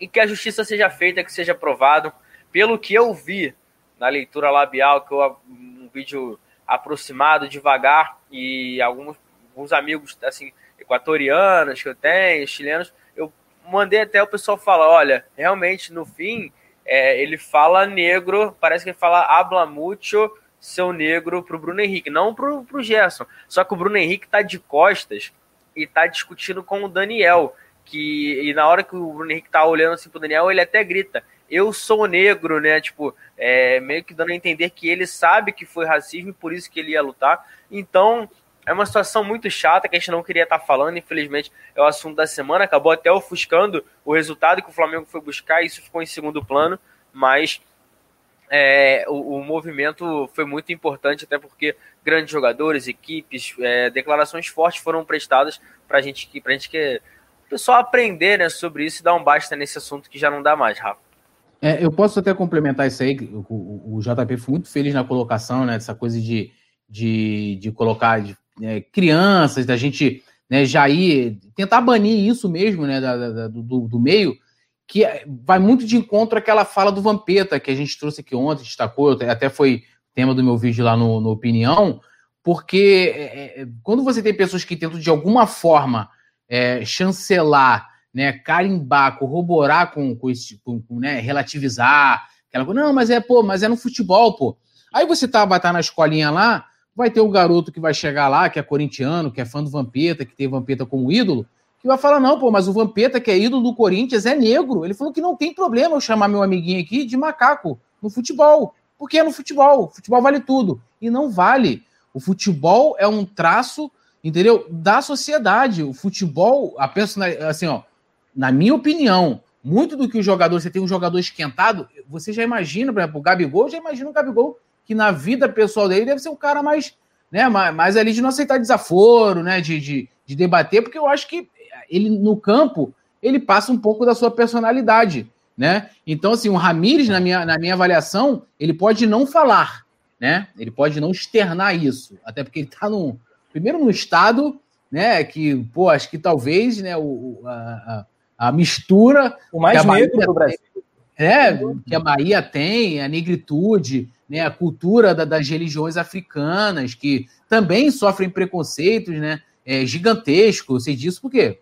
E que a justiça seja feita, que seja aprovado. Pelo que eu vi na leitura labial, que eu, um vídeo aproximado, devagar, e alguns, alguns amigos assim equatorianos que eu tenho, chilenos, eu mandei até o pessoal falar, olha, realmente no fim é, ele fala negro, parece que ele fala habla mucho seu negro pro Bruno Henrique, não pro, pro Gerson. Só que o Bruno Henrique tá de costas e tá discutindo com o Daniel. Que, e na hora que o Bruno Henrique tá olhando assim pro Daniel, ele até grita: Eu sou negro, né? Tipo, é, meio que dando a entender que ele sabe que foi racismo e por isso que ele ia lutar. Então, é uma situação muito chata que a gente não queria estar falando, infelizmente é o assunto da semana, acabou até ofuscando o resultado que o Flamengo foi buscar, isso ficou em segundo plano, mas é, o, o, movimento foi muito importante, até porque grandes jogadores, equipes, é, declarações fortes foram prestadas para gente, a gente que pessoal aprender né, sobre isso e dar um basta nesse assunto que já não dá mais, Rafa. É, eu posso até complementar isso aí, o, o, o JP foi muito feliz na colocação, né, dessa coisa de, de, de colocar, de é, crianças, da gente né, já ir tentar banir isso mesmo né, da, da, do, do meio. que é, vai muito de encontro àquela fala do Vampeta que a gente trouxe aqui ontem, destacou, até foi tema do meu vídeo lá no, no Opinião, porque é, é, quando você tem pessoas que tentam de alguma forma é, chancelar, né, carimbar, corroborar com, com esse, com, com, né, relativizar, aquela coisa, não, mas é, pô, mas é no futebol, pô. Aí você tá, estar na escolinha lá, vai ter um garoto que vai chegar lá, que é corintiano, que é fã do Vampeta, que tem Vampeta como ídolo, que vai falar, não, pô, mas o Vampeta, que é ídolo do Corinthians, é negro. Ele falou que não tem problema eu chamar meu amiguinho aqui de macaco no futebol. Porque é no futebol. Futebol vale tudo. E não vale. O futebol é um traço, entendeu? Da sociedade. O futebol, a assim, ó, na minha opinião, muito do que o jogador, você tem um jogador esquentado, você já imagina, por exemplo, o Gabigol, já imagina o Gabigol que na vida pessoal dele deve ser um cara mais, né, mais, mais ali de não aceitar desaforo, né, de, de, de debater, porque eu acho que ele no campo ele passa um pouco da sua personalidade, né? Então, assim, o Ramires, na minha, na minha avaliação, ele pode não falar, né? Ele pode não externar isso, até porque ele está no primeiro no estado, né? Que pô, acho que talvez, né? O, a, a mistura o mais negro do Brasil, é que a Bahia tem, a negritude, né? A cultura da, das religiões africanas que também sofrem preconceitos, né? É gigantesco, eu sei disso porque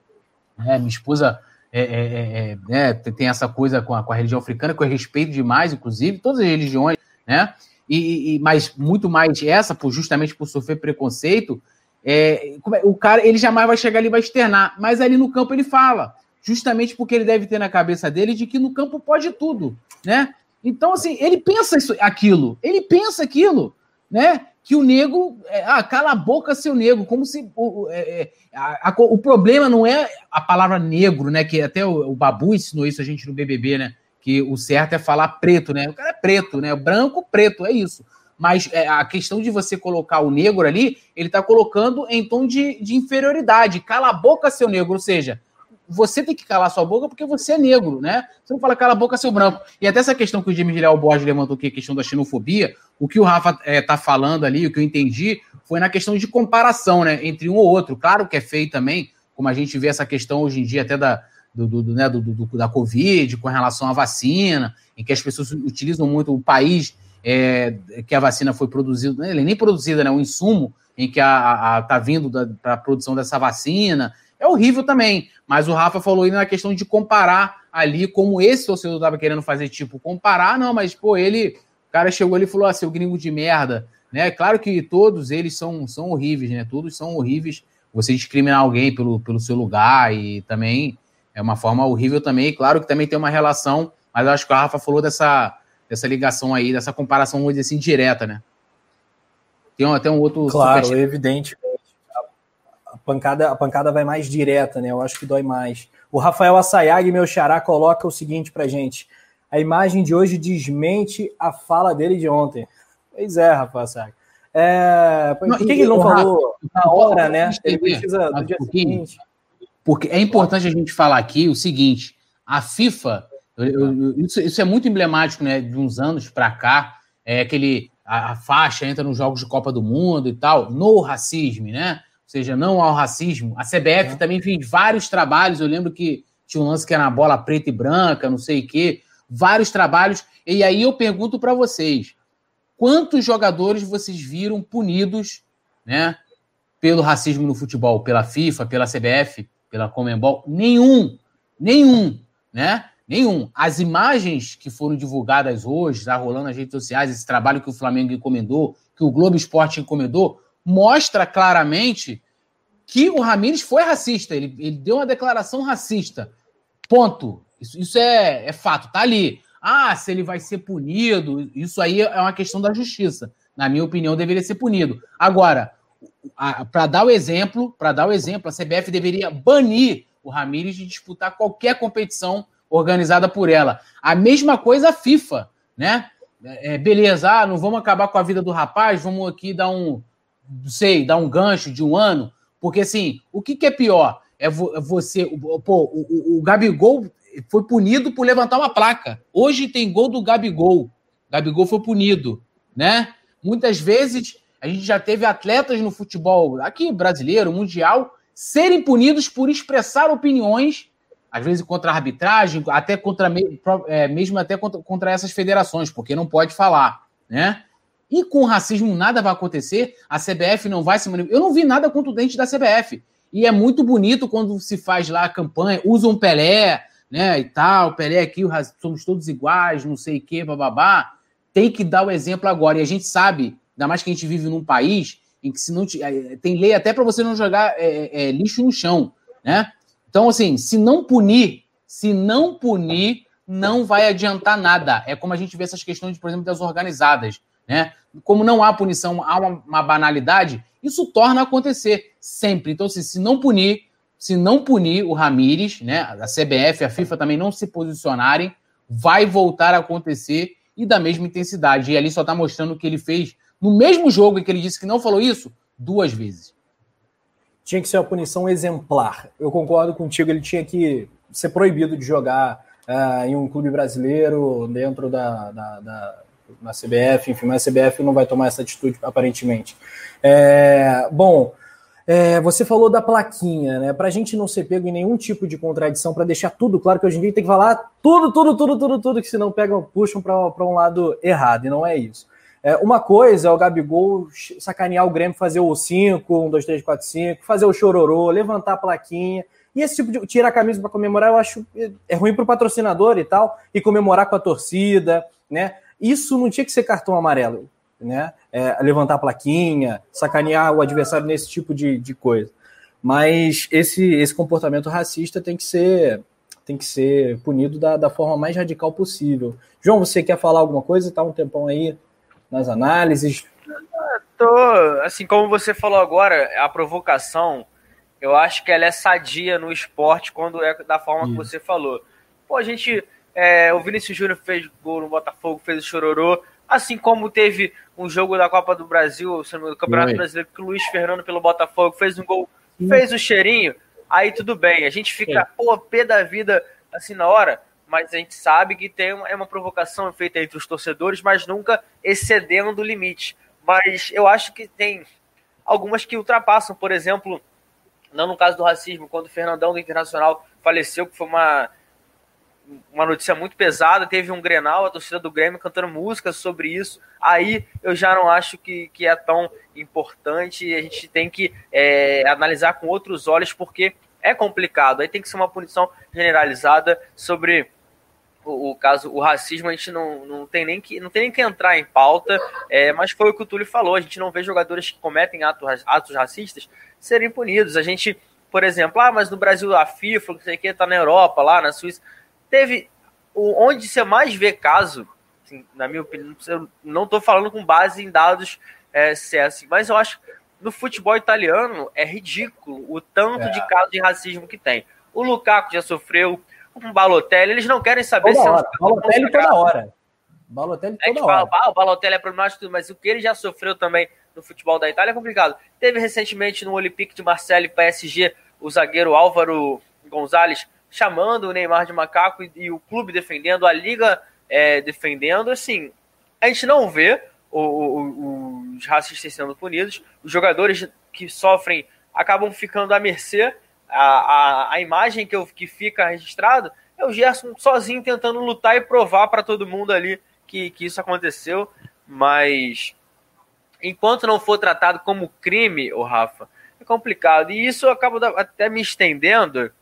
né, minha esposa é, é, é, é né, tem essa coisa com a, com a religião africana que eu respeito demais, inclusive todas as religiões, né? e, e, mas muito mais essa, por, justamente por sofrer preconceito, é, é, o cara ele jamais vai chegar ali e vai externar, mas ali no campo ele fala, justamente porque ele deve ter na cabeça dele de que no campo pode tudo, né? Então, assim, ele pensa isso, aquilo, ele pensa aquilo, né? Que o nego, é, ah, cala a boca, seu negro, como se o, é, é, a, a, o problema não é a palavra negro, né? Que até o, o Babu ensinou isso a gente no BBB, né? que o certo é falar preto, né? O cara é preto, né? Branco, preto, é isso. Mas é, a questão de você colocar o negro ali, ele está colocando em tom de, de inferioridade. Cala a boca, seu negro. Ou seja, você tem que calar sua boca porque você é negro, né? Você não fala cala a boca, seu branco. E até essa questão que o Jimmy Guilherme Borges levantou aqui, a questão da xenofobia, o que o Rafa está é, falando ali, o que eu entendi, foi na questão de comparação, né? Entre um ou outro. Claro que é feio também, como a gente vê essa questão hoje em dia até da, do, do, né, do, do, da Covid, com relação à vacina, em que as pessoas utilizam muito o país é, que a vacina foi produzida, né, nem produzida, né, o insumo em que está vindo para a produção dessa vacina. É horrível também, mas o Rafa falou aí na questão de comparar ali, como esse torcedor estava querendo fazer, tipo, comparar, não, mas, pô, ele, o cara chegou ali e falou, ah, seu gringo de merda, né? Claro que todos eles são, são horríveis, né? Todos são horríveis. Você discriminar alguém pelo, pelo seu lugar e também é uma forma horrível também. Claro que também tem uma relação, mas eu acho que a Rafa falou dessa, dessa ligação aí, dessa comparação, vamos dizer assim, direta, né? Tem até um outro. Claro, super... evidente. A pancada, a pancada vai mais direta, né? Eu acho que dói mais. O Rafael Assayag, meu xará, coloca o seguinte pra gente. A imagem de hoje desmente a fala dele de ontem. Pois é, Rafael Assayag. É, por que, que ele não falou na hora, né? Ele precisa do dia seguinte. Porque é importante a gente falar aqui o seguinte: a FIFA, eu, eu, isso, isso, é muito emblemático, né? De uns anos para cá, é aquele a, a, faixa entra nos Jogos de Copa do Mundo e tal, no racismo, né? Ou seja, não ao racismo. A CBF é. também fez vários trabalhos. Eu lembro que tinha um lance que era na bola preta e branca, não sei o quê, vários trabalhos. E aí eu pergunto para vocês: quantos jogadores vocês viram punidos, né? Pelo racismo no futebol, pela FIFA, pela CBF? pela Comembol? Nenhum, nenhum, né? Nenhum. As imagens que foram divulgadas hoje, está rolando nas redes sociais, esse trabalho que o Flamengo encomendou, que o Globo Esporte encomendou, mostra claramente que o Ramires foi racista. Ele, ele deu uma declaração racista. Ponto. Isso, isso é, é fato, tá ali. Ah, se ele vai ser punido, isso aí é uma questão da justiça. Na minha opinião, deveria ser punido. Agora, para dar o exemplo, para dar o exemplo, a CBF deveria banir o Ramires de disputar qualquer competição organizada por ela. A mesma coisa a FIFA, né? É, beleza, ah, não vamos acabar com a vida do rapaz, vamos aqui dar um, sei, dar um gancho de um ano, porque assim, o que, que é pior? É, é você, pô, o, o, o Gabigol foi punido por levantar uma placa. Hoje tem gol do Gabigol. Gabigol foi punido, né? Muitas vezes a gente já teve atletas no futebol aqui brasileiro, mundial, serem punidos por expressar opiniões às vezes contra a arbitragem, até contra é, mesmo até contra, contra essas federações, porque não pode falar, né? E com o racismo nada vai acontecer, a CBF não vai se manipular. Eu não vi nada contundente da CBF. E é muito bonito quando se faz lá a campanha, usa um Pelé, né, e tal, Pelé aqui, somos todos iguais, não sei o quê, bababá. Tem que dar o exemplo agora. E a gente sabe, ainda mais que a gente vive num país em que se não é, tem lei até para você não jogar é, é, lixo no chão, né? Então, assim, se não punir, se não punir, não vai adiantar nada. É como a gente vê essas questões, por exemplo, das organizadas. Né? Como não há punição, há uma, uma banalidade, isso torna a acontecer sempre. Então, se, se não punir, se não punir o Ramires, né, a CBF, a FIFA também não se posicionarem, vai voltar a acontecer e da mesma intensidade. E ali só está mostrando que ele fez no mesmo jogo em que ele disse que não falou isso, duas vezes. Tinha que ser uma punição exemplar. Eu concordo contigo, ele tinha que ser proibido de jogar uh, em um clube brasileiro dentro da, da, da na CBF, enfim, mas a CBF não vai tomar essa atitude, aparentemente. É, bom, é, você falou da plaquinha, né? Para a gente não ser pego em nenhum tipo de contradição, para deixar tudo claro que hoje em dia tem que falar tudo, tudo, tudo, tudo, tudo, que senão pegam, puxam para um lado errado, e não é isso. É, uma coisa é o Gabigol sacanear o Grêmio, fazer o 5, 1, 2, 3, 4, 5, fazer o chororô, levantar a plaquinha. E esse tipo de tirar a camisa para comemorar, eu acho é ruim para o patrocinador e tal, e comemorar com a torcida, né? Isso não tinha que ser cartão amarelo, né? É, levantar a plaquinha, sacanear o adversário nesse tipo de, de coisa. Mas esse, esse comportamento racista tem que ser tem que ser punido da, da forma mais radical possível. João, você quer falar alguma coisa? Está um tempão aí nas análises. Tô, assim como você falou agora, a provocação, eu acho que ela é sadia no esporte quando é da forma Isso. que você falou. Pô, a gente é, o Vinícius Júnior fez gol no Botafogo, fez o chororô. Assim como teve um jogo da Copa do Brasil, do Campeonato Oi. Brasileiro, que o Luiz Fernando pelo Botafogo fez um gol, fez o cheirinho, aí tudo bem. A gente fica, é. pô, pé da vida assim na hora, mas a gente sabe que tem uma, é uma provocação feita entre os torcedores, mas nunca excedendo o limite. Mas eu acho que tem algumas que ultrapassam, por exemplo, não no caso do racismo, quando o Fernandão do Internacional faleceu, que foi uma uma notícia muito pesada, teve um Grenal, a torcida do Grêmio cantando músicas sobre isso. Aí eu já não acho que, que é tão importante. A gente tem que é, analisar com outros olhos, porque é complicado. Aí tem que ser uma punição generalizada sobre o, o caso, o racismo. A gente não, não, tem nem que, não tem nem que entrar em pauta, é, mas foi o que o Túlio falou. A gente não vê jogadores que cometem atos, atos racistas serem punidos. A gente, por exemplo, ah, mas no Brasil a FIFA, não sei o que, tá na Europa, lá na Suíça teve onde você mais vê caso, assim, na minha opinião, eu não estou falando com base em dados é, CS, mas eu acho que no futebol italiano é ridículo o tanto é. de casos de racismo que tem. O Lukaku já sofreu, o Balotelli, eles não querem saber toda se é hora. um Balotelli toda hora. Balotelli toda hora. Fala, ah, o Balotelli é problemático, mas o que ele já sofreu também no futebol da Itália é complicado. Teve recentemente no Olympique de Marseille PSG o zagueiro Álvaro Gonzalez chamando o Neymar de macaco e, e o clube defendendo, a liga é, defendendo. Assim, a gente não vê o, o, os racistas sendo punidos, os jogadores que sofrem acabam ficando à mercê. A, a, a imagem que, eu, que fica registrado é o Gerson sozinho tentando lutar e provar para todo mundo ali que, que isso aconteceu, mas enquanto não for tratado como crime, o Rafa, é complicado. E isso acaba até me estendendo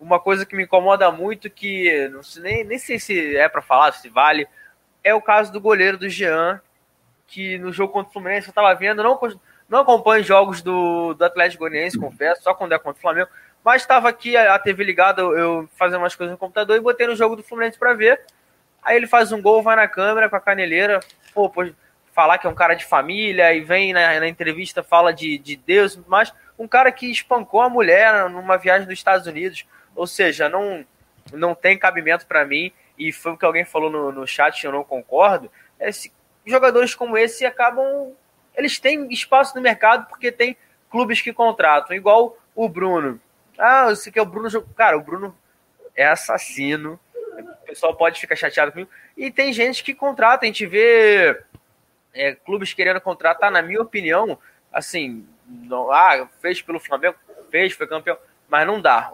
uma coisa que me incomoda muito, que não sei, nem, nem sei se é para falar, se vale, é o caso do goleiro do Jean, que no jogo contra o Fluminense eu estava vendo, não, não acompanho jogos do, do Atlético Goianiense, confesso, só quando é contra o Flamengo, mas estava aqui a, a TV ligada, eu, fazendo umas coisas no computador e botei no jogo do Fluminense para ver. Aí ele faz um gol, vai na câmera com a caneleira, pô, pô falar que é um cara de família e vem na, na entrevista, fala de, de Deus, mas um cara que espancou a mulher numa viagem dos Estados Unidos. Ou seja, não, não tem cabimento para mim, e foi o que alguém falou no, no chat, eu não concordo. É, se, jogadores como esse acabam. Eles têm espaço no mercado porque tem clubes que contratam, igual o Bruno. Ah, você quer o Bruno. Cara, o Bruno é assassino. O pessoal pode ficar chateado comigo. E tem gente que contrata, a gente vê é, clubes querendo contratar, na minha opinião, assim, não, ah, fez pelo Flamengo, fez, foi campeão mas não dá.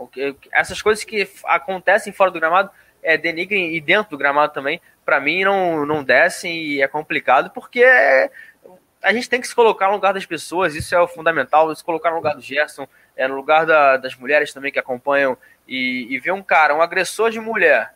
Essas coisas que acontecem fora do gramado é, denigrem e dentro do gramado também, para mim não, não descem e é complicado, porque a gente tem que se colocar no lugar das pessoas, isso é o fundamental, se colocar no lugar do Gerson, é, no lugar da, das mulheres também que acompanham, e, e ver um cara, um agressor de mulher,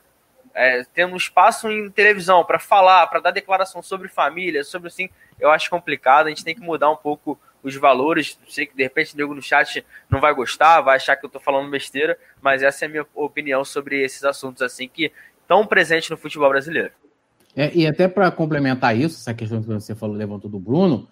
é, tendo espaço em televisão para falar, para dar declaração sobre família, sobre assim, eu acho complicado, a gente tem que mudar um pouco os valores. Sei que de repente nego no chat não vai gostar, vai achar que eu estou falando besteira, mas essa é a minha opinião sobre esses assuntos assim que estão presentes no futebol brasileiro. É, e até para complementar isso, essa questão que você falou, levantou do Bruno,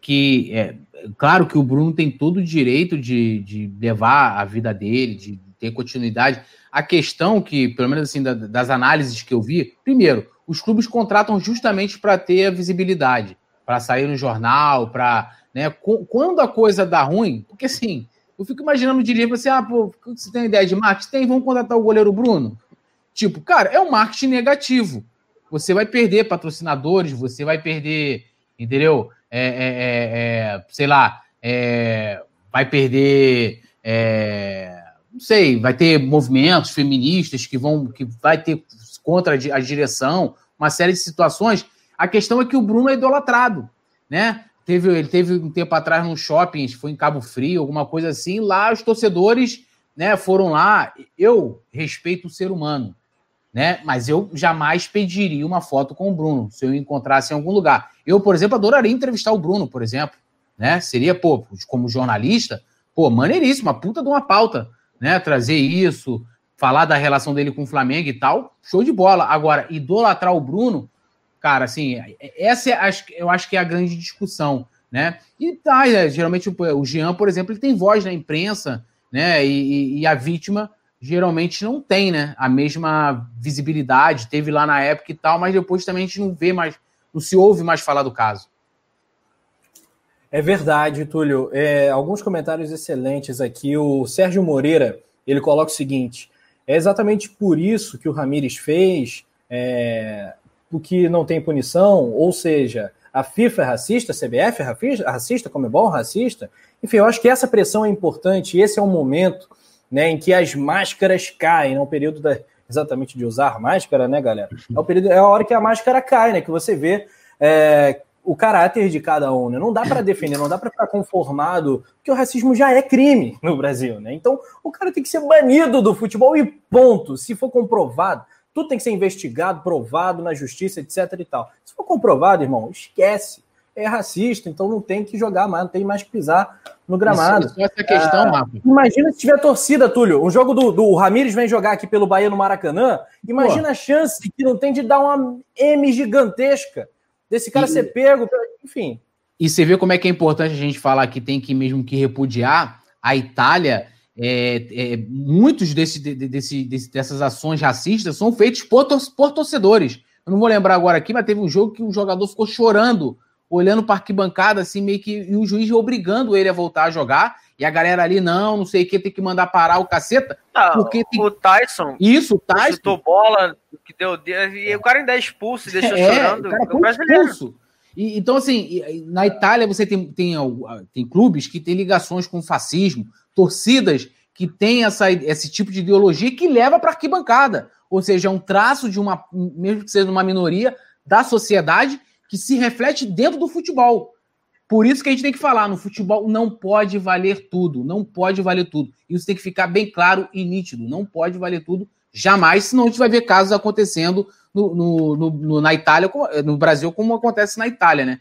que é claro que o Bruno tem todo o direito de, de levar a vida dele, de ter continuidade. A questão que, pelo menos assim, da, das análises que eu vi, primeiro, os clubes contratam justamente para ter a visibilidade, para sair no jornal, para né? Quando a coisa dá ruim, porque assim, eu fico imaginando o dirigente assim, ah, pô, você tem ideia de marketing? Tem, vamos contratar o goleiro Bruno. Tipo, cara, é um marketing negativo. Você vai perder patrocinadores, você vai perder, entendeu? É, é, é, é sei lá, é, vai perder, é, não sei, vai ter movimentos feministas que vão, que vai ter contra a direção, uma série de situações. A questão é que o Bruno é idolatrado, né? Teve, ele teve um tempo atrás num shopping, foi em Cabo Frio, alguma coisa assim. Lá os torcedores né, foram lá. Eu respeito o ser humano, né? Mas eu jamais pediria uma foto com o Bruno se eu encontrasse em algum lugar. Eu, por exemplo, adoraria entrevistar o Bruno, por exemplo. Né? Seria, pô, como jornalista, pô, maneiríssimo, uma puta de uma pauta, né? Trazer isso, falar da relação dele com o Flamengo e tal, show de bola. Agora, idolatrar o Bruno, Cara, assim, essa é, eu acho que é a grande discussão, né? E tá, geralmente o Jean, por exemplo, ele tem voz na imprensa, né? E, e, a vítima geralmente não tem, né? A mesma visibilidade, teve lá na época e tal, mas depois também a gente não vê mais, não se ouve mais falar do caso. É verdade, Túlio. É, alguns comentários excelentes aqui. O Sérgio Moreira ele coloca o seguinte: é exatamente por isso que o Ramires fez. É, o que não tem punição, ou seja, a FIFA é racista, a CBF é racista, como é bom racista. Enfim, eu acho que essa pressão é importante, esse é o momento né, em que as máscaras caem, é o período da, exatamente de usar máscara, né, galera? É, o período, é a hora que a máscara cai, né? Que você vê é, o caráter de cada um, né? Não dá para defender, não dá para ficar conformado, porque o racismo já é crime no Brasil, né? Então o cara tem que ser banido do futebol e ponto. Se for comprovado, tudo tem que ser investigado, provado na justiça, etc e tal. Se for comprovado, irmão, esquece. É racista, então não tem que jogar mais, não tem mais que pisar no gramado. Isso, essa questão, ah, Imagina se tiver torcida, Túlio. Um jogo do, do Ramires vem jogar aqui pelo Bahia no Maracanã. Imagina Pô. a chance que não tem de dar uma M gigantesca desse cara e, ser pego, enfim. E você vê como é que é importante a gente falar que tem que mesmo que repudiar a Itália é, é, muitos desse, desse, desse, dessas ações racistas são feitos por, por, torcedores. Eu não vou lembrar agora aqui, mas teve um jogo que o jogador ficou chorando, olhando para a arquibancada, assim, meio que. E o juiz obrigando ele a voltar a jogar. E a galera ali, não, não sei o que, tem que mandar parar o caceta. Não, porque tem... O Tyson. Isso, o Tyson. Chutou bola, que deu. E o cara ainda é expulso, deixou é, chorando. O cara foi expulso. E, então, assim, na Itália você tem, tem, tem clubes que têm ligações com fascismo, torcidas que têm essa, esse tipo de ideologia que leva para a arquibancada. Ou seja, é um traço de uma, mesmo que seja uma minoria da sociedade, que se reflete dentro do futebol. Por isso que a gente tem que falar, no futebol não pode valer tudo, não pode valer tudo. Isso tem que ficar bem claro e nítido, não pode valer tudo jamais, senão a gente vai ver casos acontecendo no, no, no, na Itália, no Brasil, como acontece na Itália, né?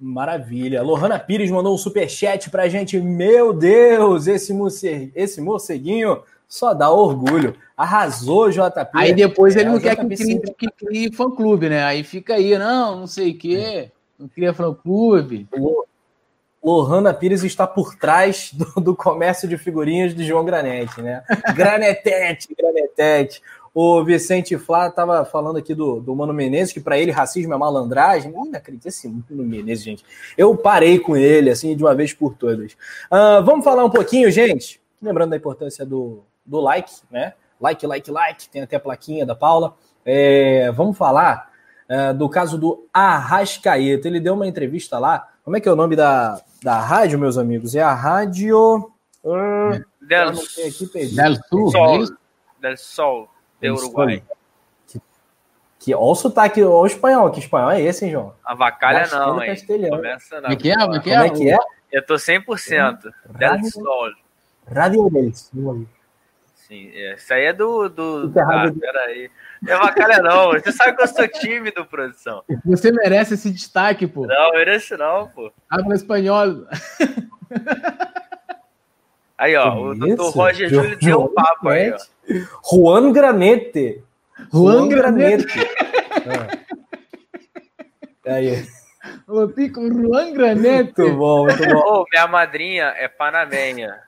Maravilha. Lohana Pires mandou um superchat pra gente. Meu Deus, esse, morce... esse morceguinho só dá orgulho. Arrasou, JP. Aí depois ele é, não quer que crie, que crie fã-clube, né? Aí fica aí, não, não sei o quê. Não cria fã-clube. Lohana Pires está por trás do, do, comércio de figurinhas de João Granete, né? Granetete, Granetete. O Vicente Flá estava falando aqui do, do Mano Menezes, que para ele racismo é malandragem. Não acredito esse Mano Menezes, gente. Eu parei com ele, assim, de uma vez por todas. Uh, vamos falar um pouquinho, gente. Lembrando da importância do, do like, né? Like, like, like. Tem até a plaquinha da Paula. É, vamos falar uh, do caso do Arrascaeta. Ele deu uma entrevista lá. Como é que é o nome da, da rádio, meus amigos? É a rádio. Uh, Del, aqui, Del Sul, Sol, Del Sol, de Uruguai. Que, que, olha o sotaque, olha o espanhol, que espanhol é esse, hein, João? A vacalha não, hein? Começa não. É que é? Como é que é? Eu tô 100%. Del Sol. Radio del Sol. Sim, isso aí é do. do... Ah, peraí. É vacalha não, você sabe que eu sou tímido, produção. Você merece esse destaque, pô. Não, merece não, pô. Habla espanhol. Aí, ó, o doutor Roger Júlio deu um papo aí, ó. Juan Granete. Juan, Juan Granete. é. Aí. Ô, Pico, Juan Granete. Muito bom, muito bom. Oh, minha madrinha é panamenha.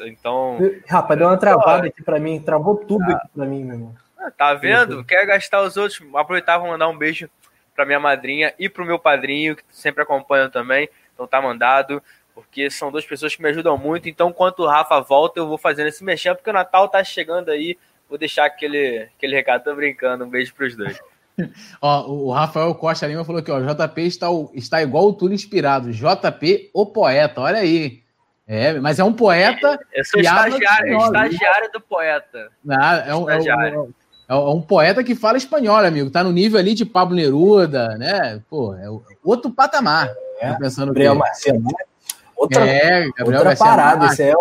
Então. Rapaz, deu uma travada aqui pra mim. Travou tudo ah. aqui pra mim, meu irmão. Ah, tá vendo? Quer gastar os outros? Aproveitar e mandar um beijo pra minha madrinha e pro meu padrinho, que sempre acompanham também. Então tá mandado, porque são duas pessoas que me ajudam muito. Então, enquanto o Rafa volta, eu vou fazendo esse mexer, porque o Natal tá chegando aí. Vou deixar aquele, aquele recado, tô brincando. Um beijo pros dois. Ó, o Rafael Costa Lima falou que ó, JP está, está igual o Túlio inspirado. JP, o poeta, olha aí. É, mas é um poeta. Eu sou estagiário, estagiário do poeta. Ah, é, um, é, um, é um poeta que fala espanhol, amigo. Tá no nível ali de Pablo Neruda, né? Pô, é outro patamar. É, pensando Gabriel Marcelo. Outra, é, Gabriel outra parada. Esse é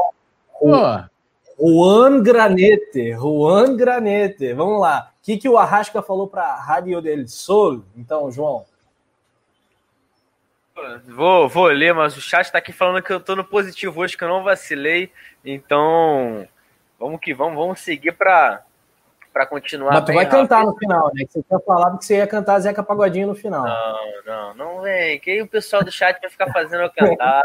o, Juan Granete. Juan Granete. Vamos lá. O que, que o Arrasca falou para Rádio del Sol? Então, João. Vou, vou ler, mas o chat está aqui falando que eu estou no positivo hoje, que eu não vacilei. Então, vamos que vamos, vamos seguir para para continuar. Mas tu vai cantar rápido. no final, né? Você tinha falado que você ia cantar Zeca Pagodinho no final. Não, não, não vem. Que aí o pessoal do chat vai ficar fazendo eu cantar.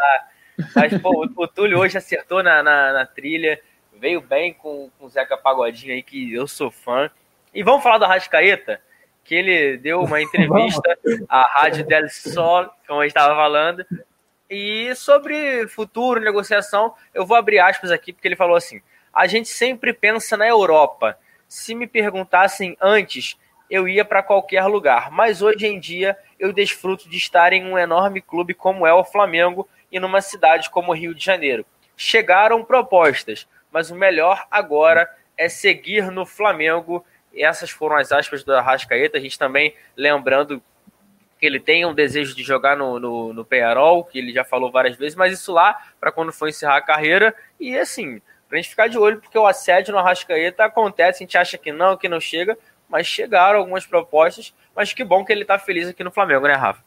Mas, pô, o, o Túlio hoje acertou na, na, na, trilha, veio bem com o Zeca Pagodinho aí, que eu sou fã. E vamos falar do Arrascaeta? que ele deu uma entrevista à Rádio Del Sol, como a gente estava falando, e sobre futuro, negociação, eu vou abrir aspas aqui, porque ele falou assim: a gente sempre pensa na Europa. Se me perguntassem antes, eu ia para qualquer lugar, mas hoje em dia eu desfruto de estar em um enorme clube como é o Flamengo e numa cidade como Rio de Janeiro. Chegaram propostas, mas o melhor agora é seguir no Flamengo essas foram as aspas do Arrascaeta. A gente também lembrando que ele tem um desejo de jogar no, no, no Penharol, que ele já falou várias vezes, mas isso lá para quando for encerrar a carreira. E assim, para a gente ficar de olho, porque o assédio no Arrascaeta acontece, a gente acha que não, que não chega, mas chegaram algumas propostas. Mas que bom que ele está feliz aqui no Flamengo, né, Rafa?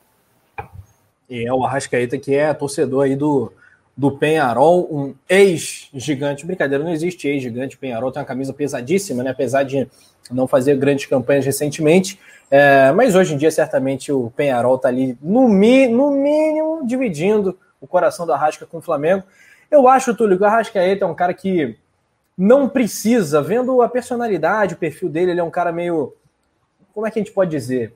E é o Arrascaeta que é torcedor aí do, do Penharol, um ex-gigante. Brincadeira, não existe ex-gigante. Penharol tem uma camisa pesadíssima, né? Apesar de não fazer grandes campanhas recentemente. É, mas hoje em dia, certamente, o Penharol está ali, no, mi, no mínimo, dividindo o coração do Arrasca com o Flamengo. Eu acho, Túlio, que o Arrascaeta é um cara que não precisa, vendo a personalidade, o perfil dele, ele é um cara meio. Como é que a gente pode dizer?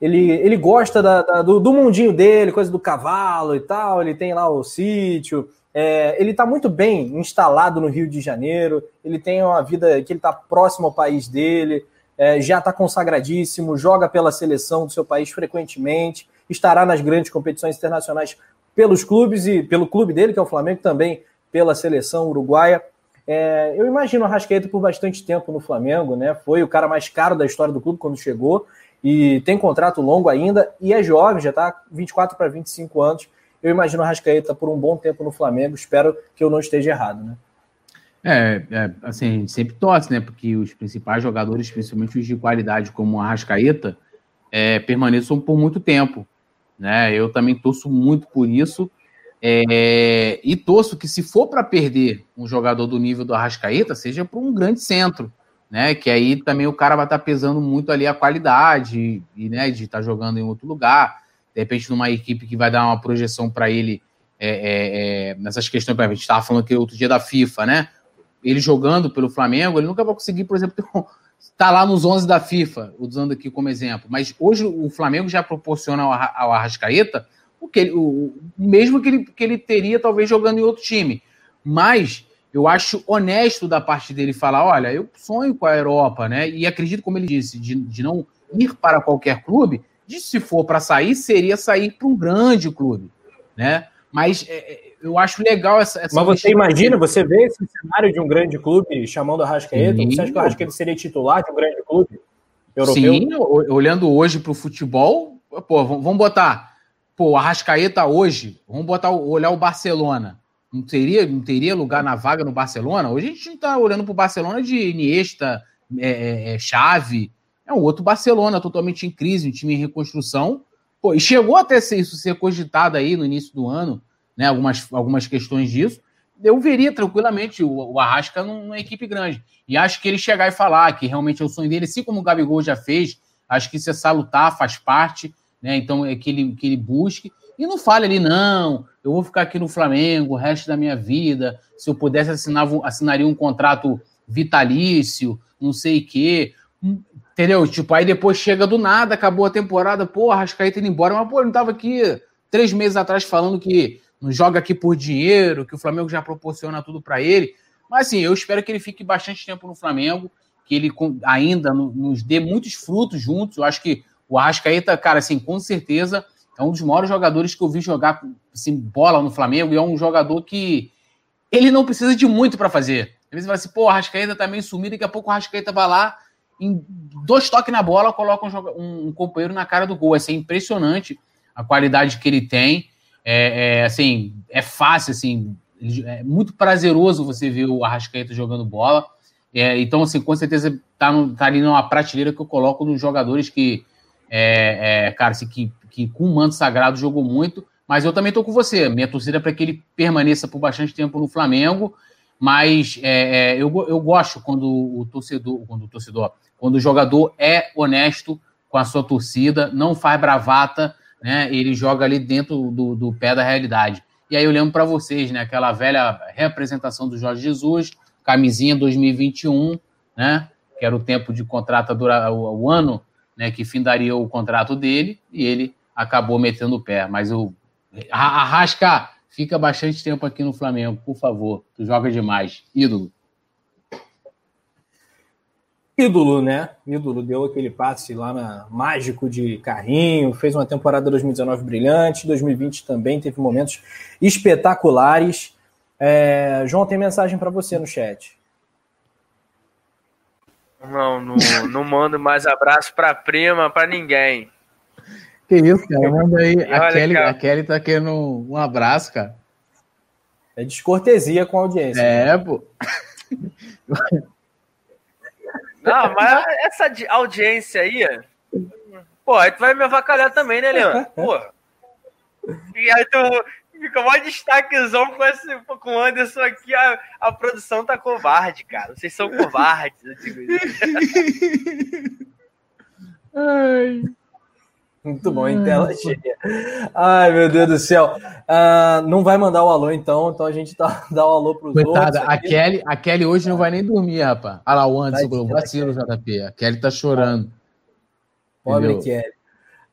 Ele, ele gosta da, da, do, do, mundinho dele, coisa do cavalo e tal. Ele tem lá o sítio, é, ele está muito bem instalado no Rio de Janeiro, ele tem uma vida que ele está próximo ao país dele, é, já está consagradíssimo, joga pela seleção do seu país frequentemente, estará nas grandes competições internacionais pelos clubes e pelo clube dele, que é o Flamengo, também pela seleção uruguaia. É, eu imagino o Rascaeta por bastante tempo no Flamengo, né? Foi o cara mais caro da história do clube quando chegou e tem contrato longo ainda e é jovem, já está 24 para 25 anos eu imagino o Rascaeta por um bom tempo no Flamengo. Espero que eu não esteja errado, né? É, é, assim, sempre torce, né? Porque os principais jogadores, principalmente os de qualidade, como o Arrascaeta, é, permaneçam por muito tempo. Né? Eu também torço muito por isso. É, e torço que, se for para perder um jogador do nível do Arrascaeta, seja para um grande centro. Né? Que aí também o cara vai estar tá pesando muito ali a qualidade e, né, de estar tá jogando em outro lugar de repente numa equipe que vai dar uma projeção para ele é, é, é, nessas questões, a gente estava falando aqui outro dia da FIFA, né? Ele jogando pelo Flamengo, ele nunca vai conseguir, por exemplo, estar tá lá nos 11 da FIFA, usando aqui como exemplo. Mas hoje o Flamengo já proporciona ao, ao Arrascaeta o, que ele, o, o mesmo que ele, que ele teria, talvez, jogando em outro time. Mas eu acho honesto da parte dele falar: olha, eu sonho com a Europa, né? E acredito, como ele disse, de, de não ir para qualquer clube, de se for para sair, seria sair para um grande clube, né? Mas é, é, eu acho legal essa. essa Mas você imagina, você vê esse cenário de um grande clube chamando a Rascaeta? Você acha que o Rascaeta seria titular de um grande clube europeu? Sim, olhando hoje para o futebol, pô, vamos botar. Pô, a Rascaeta hoje, vamos botar olhar o Barcelona. Não teria, não teria lugar na vaga no Barcelona? Hoje a gente não está olhando para o Barcelona de Iniesta, é, é, é, Chave. É um outro Barcelona totalmente em crise, um time em reconstrução. Pô, e chegou até ser isso ser cogitado aí no início do ano, né? Algumas, algumas questões disso. Eu veria tranquilamente o, o Arrasca numa equipe grande. E acho que ele chegar e falar que realmente é o sonho dele, assim como o Gabigol já fez, acho que isso é salutar, faz parte, né? Então é que ele, que ele busque. E não fale ali, não, eu vou ficar aqui no Flamengo o resto da minha vida. Se eu pudesse assinar, assinaria um contrato vitalício, não sei o quê. Entendeu? Tipo, aí depois chega do nada, acabou a temporada, pô, Arrascaeta indo embora, mas pô, ele não tava aqui três meses atrás falando que não joga aqui por dinheiro, que o Flamengo já proporciona tudo para ele. Mas assim, eu espero que ele fique bastante tempo no Flamengo, que ele ainda nos dê muitos frutos juntos. Eu acho que o Arrascaeta, cara, assim, com certeza é um dos maiores jogadores que eu vi jogar assim, bola no Flamengo e é um jogador que ele não precisa de muito para fazer. Às vezes fala assim, pô, o Arrascaeta tá meio sumido, daqui a pouco o Arrascaeta vai lá em dois toques na bola, coloca um, um, companheiro na cara do gol. É assim, impressionante a qualidade que ele tem. É, é, assim, é fácil, assim, é muito prazeroso você ver o Arrascaeta jogando bola. É, então, assim, com certeza tá, no, tá ali numa prateleira que eu coloco nos jogadores que, é, é, cara, assim, que, que com o manto sagrado jogou muito. Mas eu também tô com você. Minha torcida é para que ele permaneça por bastante tempo no Flamengo. Mas é, é, eu, eu gosto quando o torcedor, quando o torcedor, quando o jogador é honesto com a sua torcida, não faz bravata, né? Ele joga ali dentro do, do pé da realidade. E aí eu lembro para vocês, né? Aquela velha representação do Jorge Jesus, camisinha 2021, né? Que era o tempo de contrato o, o ano, né? Que findaria o contrato dele e ele acabou metendo o pé. Mas o Arrasca fica bastante tempo aqui no Flamengo, por favor. Tu joga demais, ídolo ídolo, né? Ídolo deu aquele passe lá na mágico de carrinho, fez uma temporada 2019 brilhante, 2020 também teve momentos espetaculares. É... João tem mensagem para você no chat. Não, não, não mando mais abraço para prima, para ninguém. Que isso, cara? Manda aí. A Kelly, a Kelly tá querendo um abraço, cara. É descortesia com a audiência. É, né? pô. Não, mas essa audiência aí, pô, aí tu vai me avacalhar também, né, Leandro? Pô. E aí tu fica mó destaquezão com, esse, com o Anderson aqui, a, a produção tá covarde, cara. Vocês são covardes, eu digo isso. Ai. Muito bom, em tela cheia. Ai, meu Deus do céu. Uh, não vai mandar o alô, então, então a gente tá, dá o alô pros Coitada, outros. A Kelly, a Kelly hoje não vai nem dormir, rapaz. Olha lá, o Anderson falou, vacilo, JP. A Kelly tá chorando. Pobre Entendeu? Kelly.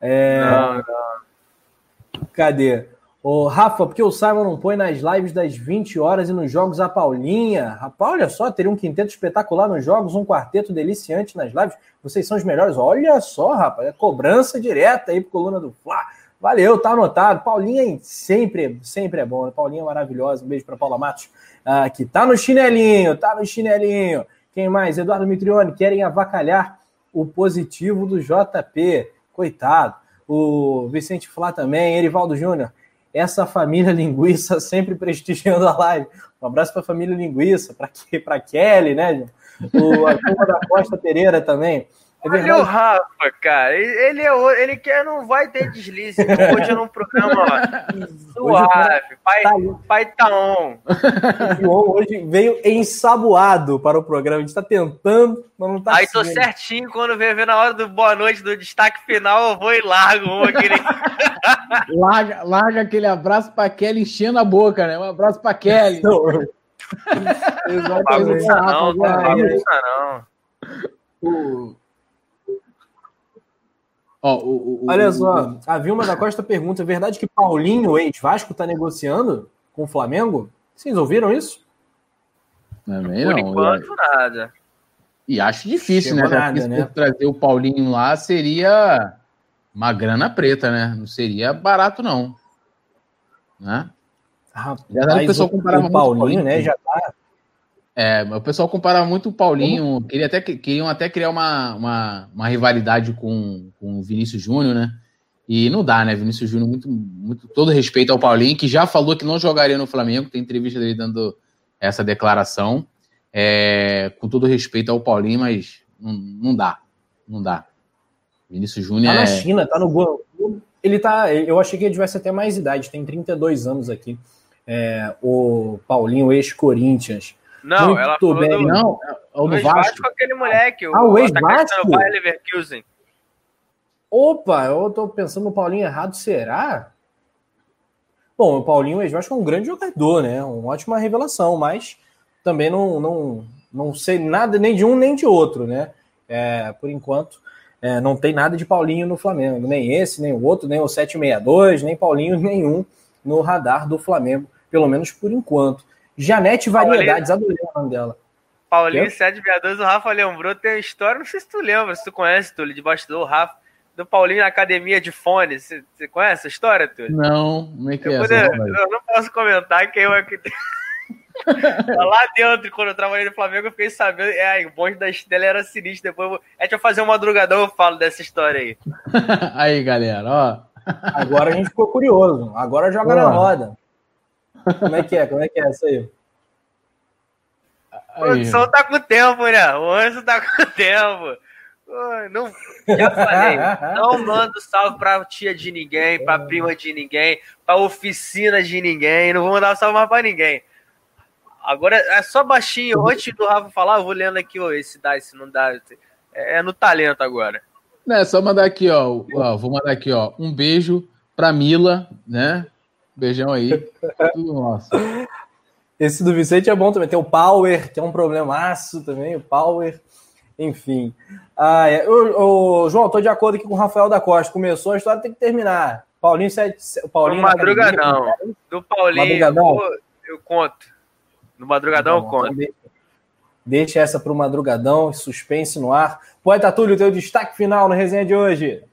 É... Não, não. Cadê? Ô, Rafa, porque o Simon não põe nas lives das 20 horas e nos jogos a Paulinha? Rapaz, olha só, teria um quinteto espetacular nos jogos, um quarteto deliciante nas lives. Vocês são os melhores. Olha só, rapaz, é cobrança direta aí pro coluna do Fla. Valeu, tá anotado. Paulinha sempre, sempre é bom. Paulinha é maravilhosa. Um beijo para Paula Matos, uh, que tá no chinelinho, tá no chinelinho. Quem mais? Eduardo Mitrione, querem avacalhar o positivo do JP. Coitado. O Vicente Flá também, Erivaldo Júnior essa família linguiça sempre prestigiando a live. Um abraço para a família linguiça, para Kelly, né? O, a turma da Costa Pereira também. É Olha o Rafa, cara. Ele, é, ele quer, não vai ter deslize. Hoje é num programa ó, suave. Pai, tá, pai tá on. O João hoje veio ensaboado para o programa. A gente está tentando, mas não está Aí tô certinho. Quando vem ver na hora do boa noite, do destaque final, eu vou e largo um aquele. larga, larga aquele abraço para Kelly enchendo a boca, né? Um abraço para Kelly. Exatamente. Não, não, não. O... Ó, o, o, Olha só, a Vilma da Costa pergunta: é verdade que Paulinho, ex-Vasco, está negociando com o Flamengo? Vocês ouviram isso? Também Por não. enquanto, eu... nada. E acho difícil, Chegou né? Nada, né? trazer o Paulinho lá seria uma grana preta, né? Não seria barato, não. Né? Rapaz, já o pessoal comparava o Paulinho, Paulinho, né? Já tá. É, o pessoal comparava muito o Paulinho. Queria até, queriam até criar uma, uma, uma rivalidade com, com o Vinícius Júnior, né? E não dá, né? Vinícius Júnior, muito, muito, todo respeito ao Paulinho, que já falou que não jogaria no Flamengo. Tem entrevista dele dando essa declaração. É, com todo respeito ao Paulinho, mas não, não dá. Não dá. Vinícius Júnior. Tá na é... China, tá no gol. Ele tá. Eu achei que ele tivesse até mais idade, tem 32 anos aqui. É, o Paulinho, ex-Corinthians. Não, Muito ela falou bem. Do, não, é o do Vasco. Vasco aquele moleque. Ah, o, o ex-Vasco? Opa, eu tô pensando no Paulinho errado, será? Bom, o Paulinho ex-Vasco é um grande jogador, né? Uma ótima revelação, mas também não, não, não sei nada nem de um nem de outro, né? É, por enquanto, é, não tem nada de Paulinho no Flamengo, nem esse, nem o outro, nem o 762, nem Paulinho nenhum no radar do Flamengo, pelo menos por enquanto. Janete Variedades, adorei o nome dela. Paulinho 762, o Rafa lembrou, tem uma história, não sei se tu lembra, se tu conhece, Túlio, de bastidor, o Rafa, do Paulinho na academia de fone. Você, você conhece a história, Túlio? Não, como é que eu é? Poder, eu não posso comentar que eu aqui. Lá dentro, quando eu trabalhei no Flamengo, eu fiquei sabendo. É, o bonde da Estela era sinistro. Depois eu, é, deixa eu fazer um madrugadão, eu falo dessa história aí. aí, galera, ó. Agora a gente ficou curioso. Agora joga Pô. na roda. Como é que é? Como é que é isso aí? A produção tá com tempo, né? O Anjo tá com tempo. Não, já falei, não mando salve pra tia de ninguém, pra prima de ninguém, pra oficina de ninguém, não vou mandar salve mais pra ninguém. Agora é só baixinho. Antes do Rafa falar, eu vou lendo aqui, ó, esse dá, esse não dá. É, é no talento agora. Não, é só mandar aqui, ó, ó. Vou mandar aqui, ó. Um beijo pra Mila, né? Beijão aí. Tudo nosso. Esse do Vicente é bom também. Tem o Power, que é um problemaço também, o Power. Enfim. Ah, é. o, o, João, tô de acordo aqui com o Rafael da Costa. Começou, a história tem que terminar. Paulinho, Paulinho do Madrugadão. Do Paulinho, Madrugadão. Eu, eu conto. No Madrugadão, tá conta. Então deixa essa para o Madrugadão, suspense no ar. Poeta Túlio, teu destaque final na resenha de hoje.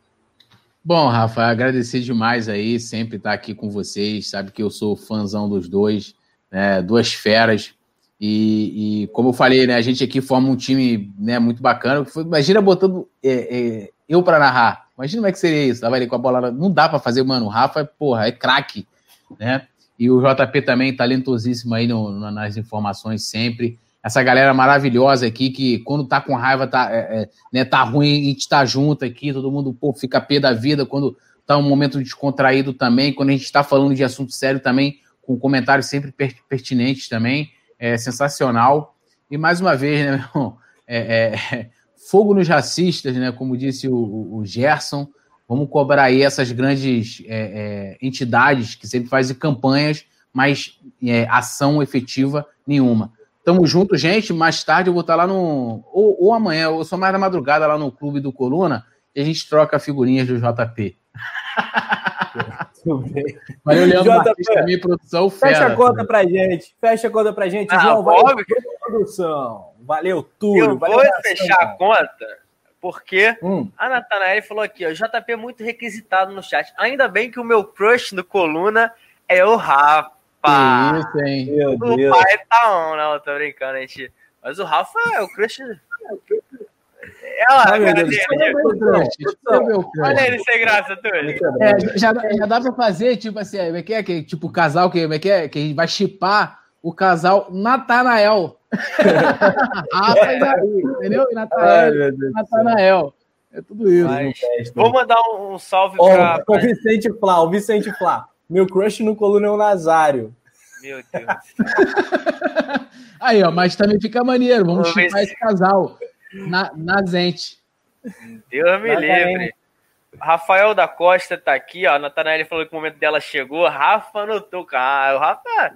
Bom, Rafa, agradecer demais aí, sempre estar aqui com vocês. Sabe que eu sou fãzão dos dois, né, duas feras. E, e, como eu falei, né, a gente aqui forma um time né, muito bacana. Imagina botando é, é, eu para narrar. Imagina como é que seria isso. Tava ali com a bola. Não dá para fazer, mano. O Rafa, porra, é craque, né? E o JP também, talentosíssimo aí no, no, nas informações sempre. Essa galera maravilhosa aqui, que quando tá com raiva, tá, é, é, né, tá ruim, a gente tá junto aqui, todo mundo pô, fica pé da vida quando tá um momento descontraído também, quando a gente está falando de assunto sério também, com comentários sempre pertinentes também. É sensacional. E mais uma vez, né, meu irmão, é, é, fogo nos racistas, né, como disse o, o Gerson. Vamos cobrar aí essas grandes é, é, entidades que sempre fazem campanhas, mas é, ação efetiva nenhuma. Tamo junto, gente. Mais tarde eu vou estar lá no. Ou, ou amanhã, ou só mais na madrugada lá no Clube do Coluna, e a gente troca figurinhas do JP. Valeu, Leandro JP, Martins, também, produção. Fera, fecha a conta pra gente. Fecha a conta pra gente. Ah, João, valeu, produção. Valeu, tudo. Eu valeu vou fechar a conta porque hum. a Natanael falou aqui, ó, JP é muito requisitado no chat. Ainda bem que o meu crush no coluna é o Rafa. Isso, hein? Meu o Deus. pai tá on, não, tô brincando, gente. Mas o Rafa é o crush. É lá, Ai, cara dele. Olha ele sem graça, Túlio. É, já, já dá pra fazer, tipo assim, como é que é? Que, tipo, casal que, como é que é? Que a gente vai chipar o casal Natanael. Rafa e Davi, entendeu? E Natanael. Natanael. É tudo isso. Mas, vou mandar um, um salve oh, para. O Vicente Flá, o Vicente Flá. Meu crush no coluna é o Nazário. Meu Deus. Aí, ó, mas também fica maneiro. Vamos chipar esse casal na, na Zente. Deus me livre. Rafael da Costa tá aqui, ó. A Natanael falou que o momento dela chegou. Rafa anotou, cara. O Rafa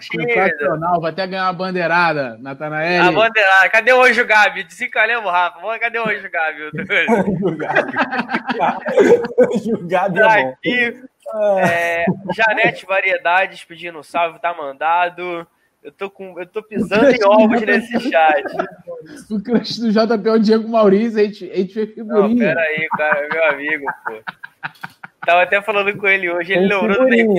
sensacional, vai até ganhar uma bandeirada, Natanael. A bandeirada, cadê o Anjo Gabi? Desencalhamos, Rafa. Cadê o Anjo Gabi? Anjo Gabi é Aqui, é, Janete Variedades pedindo salve, tá mandado. Eu tô, com, eu tô pisando em ovos nesse chat. O crush do JP é o Diego Maurício, a gente, a gente fez figurinha. Não, pera aí, cara, meu amigo, pô. Tava até falando com ele hoje, ele lembrou do meio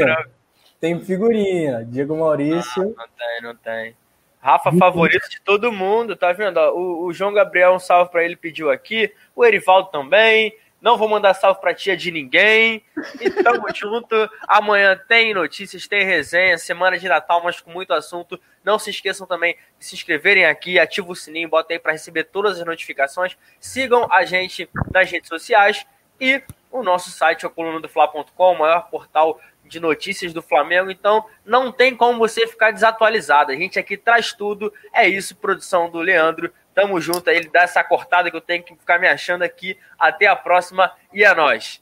tem figurinha. Diego Maurício. Não, não tem, não tem. Rafa, favorito de todo mundo, tá vendo? O, o João Gabriel, um salve para ele, pediu aqui. O Erivaldo também. Não vou mandar salve pra tia de ninguém. E tamo junto. Amanhã tem notícias, tem resenha, semana de Natal, mas com muito assunto. Não se esqueçam também de se inscreverem aqui, ativa o sininho, bota aí para receber todas as notificações. Sigam a gente nas redes sociais e o nosso site, é o coluna do Fla.com, o maior portal de notícias do Flamengo. Então, não tem como você ficar desatualizado. A gente aqui traz tudo. É isso, produção do Leandro. Tamo junto aí, ele dá essa cortada que eu tenho que ficar me achando aqui. Até a próxima e é nóis.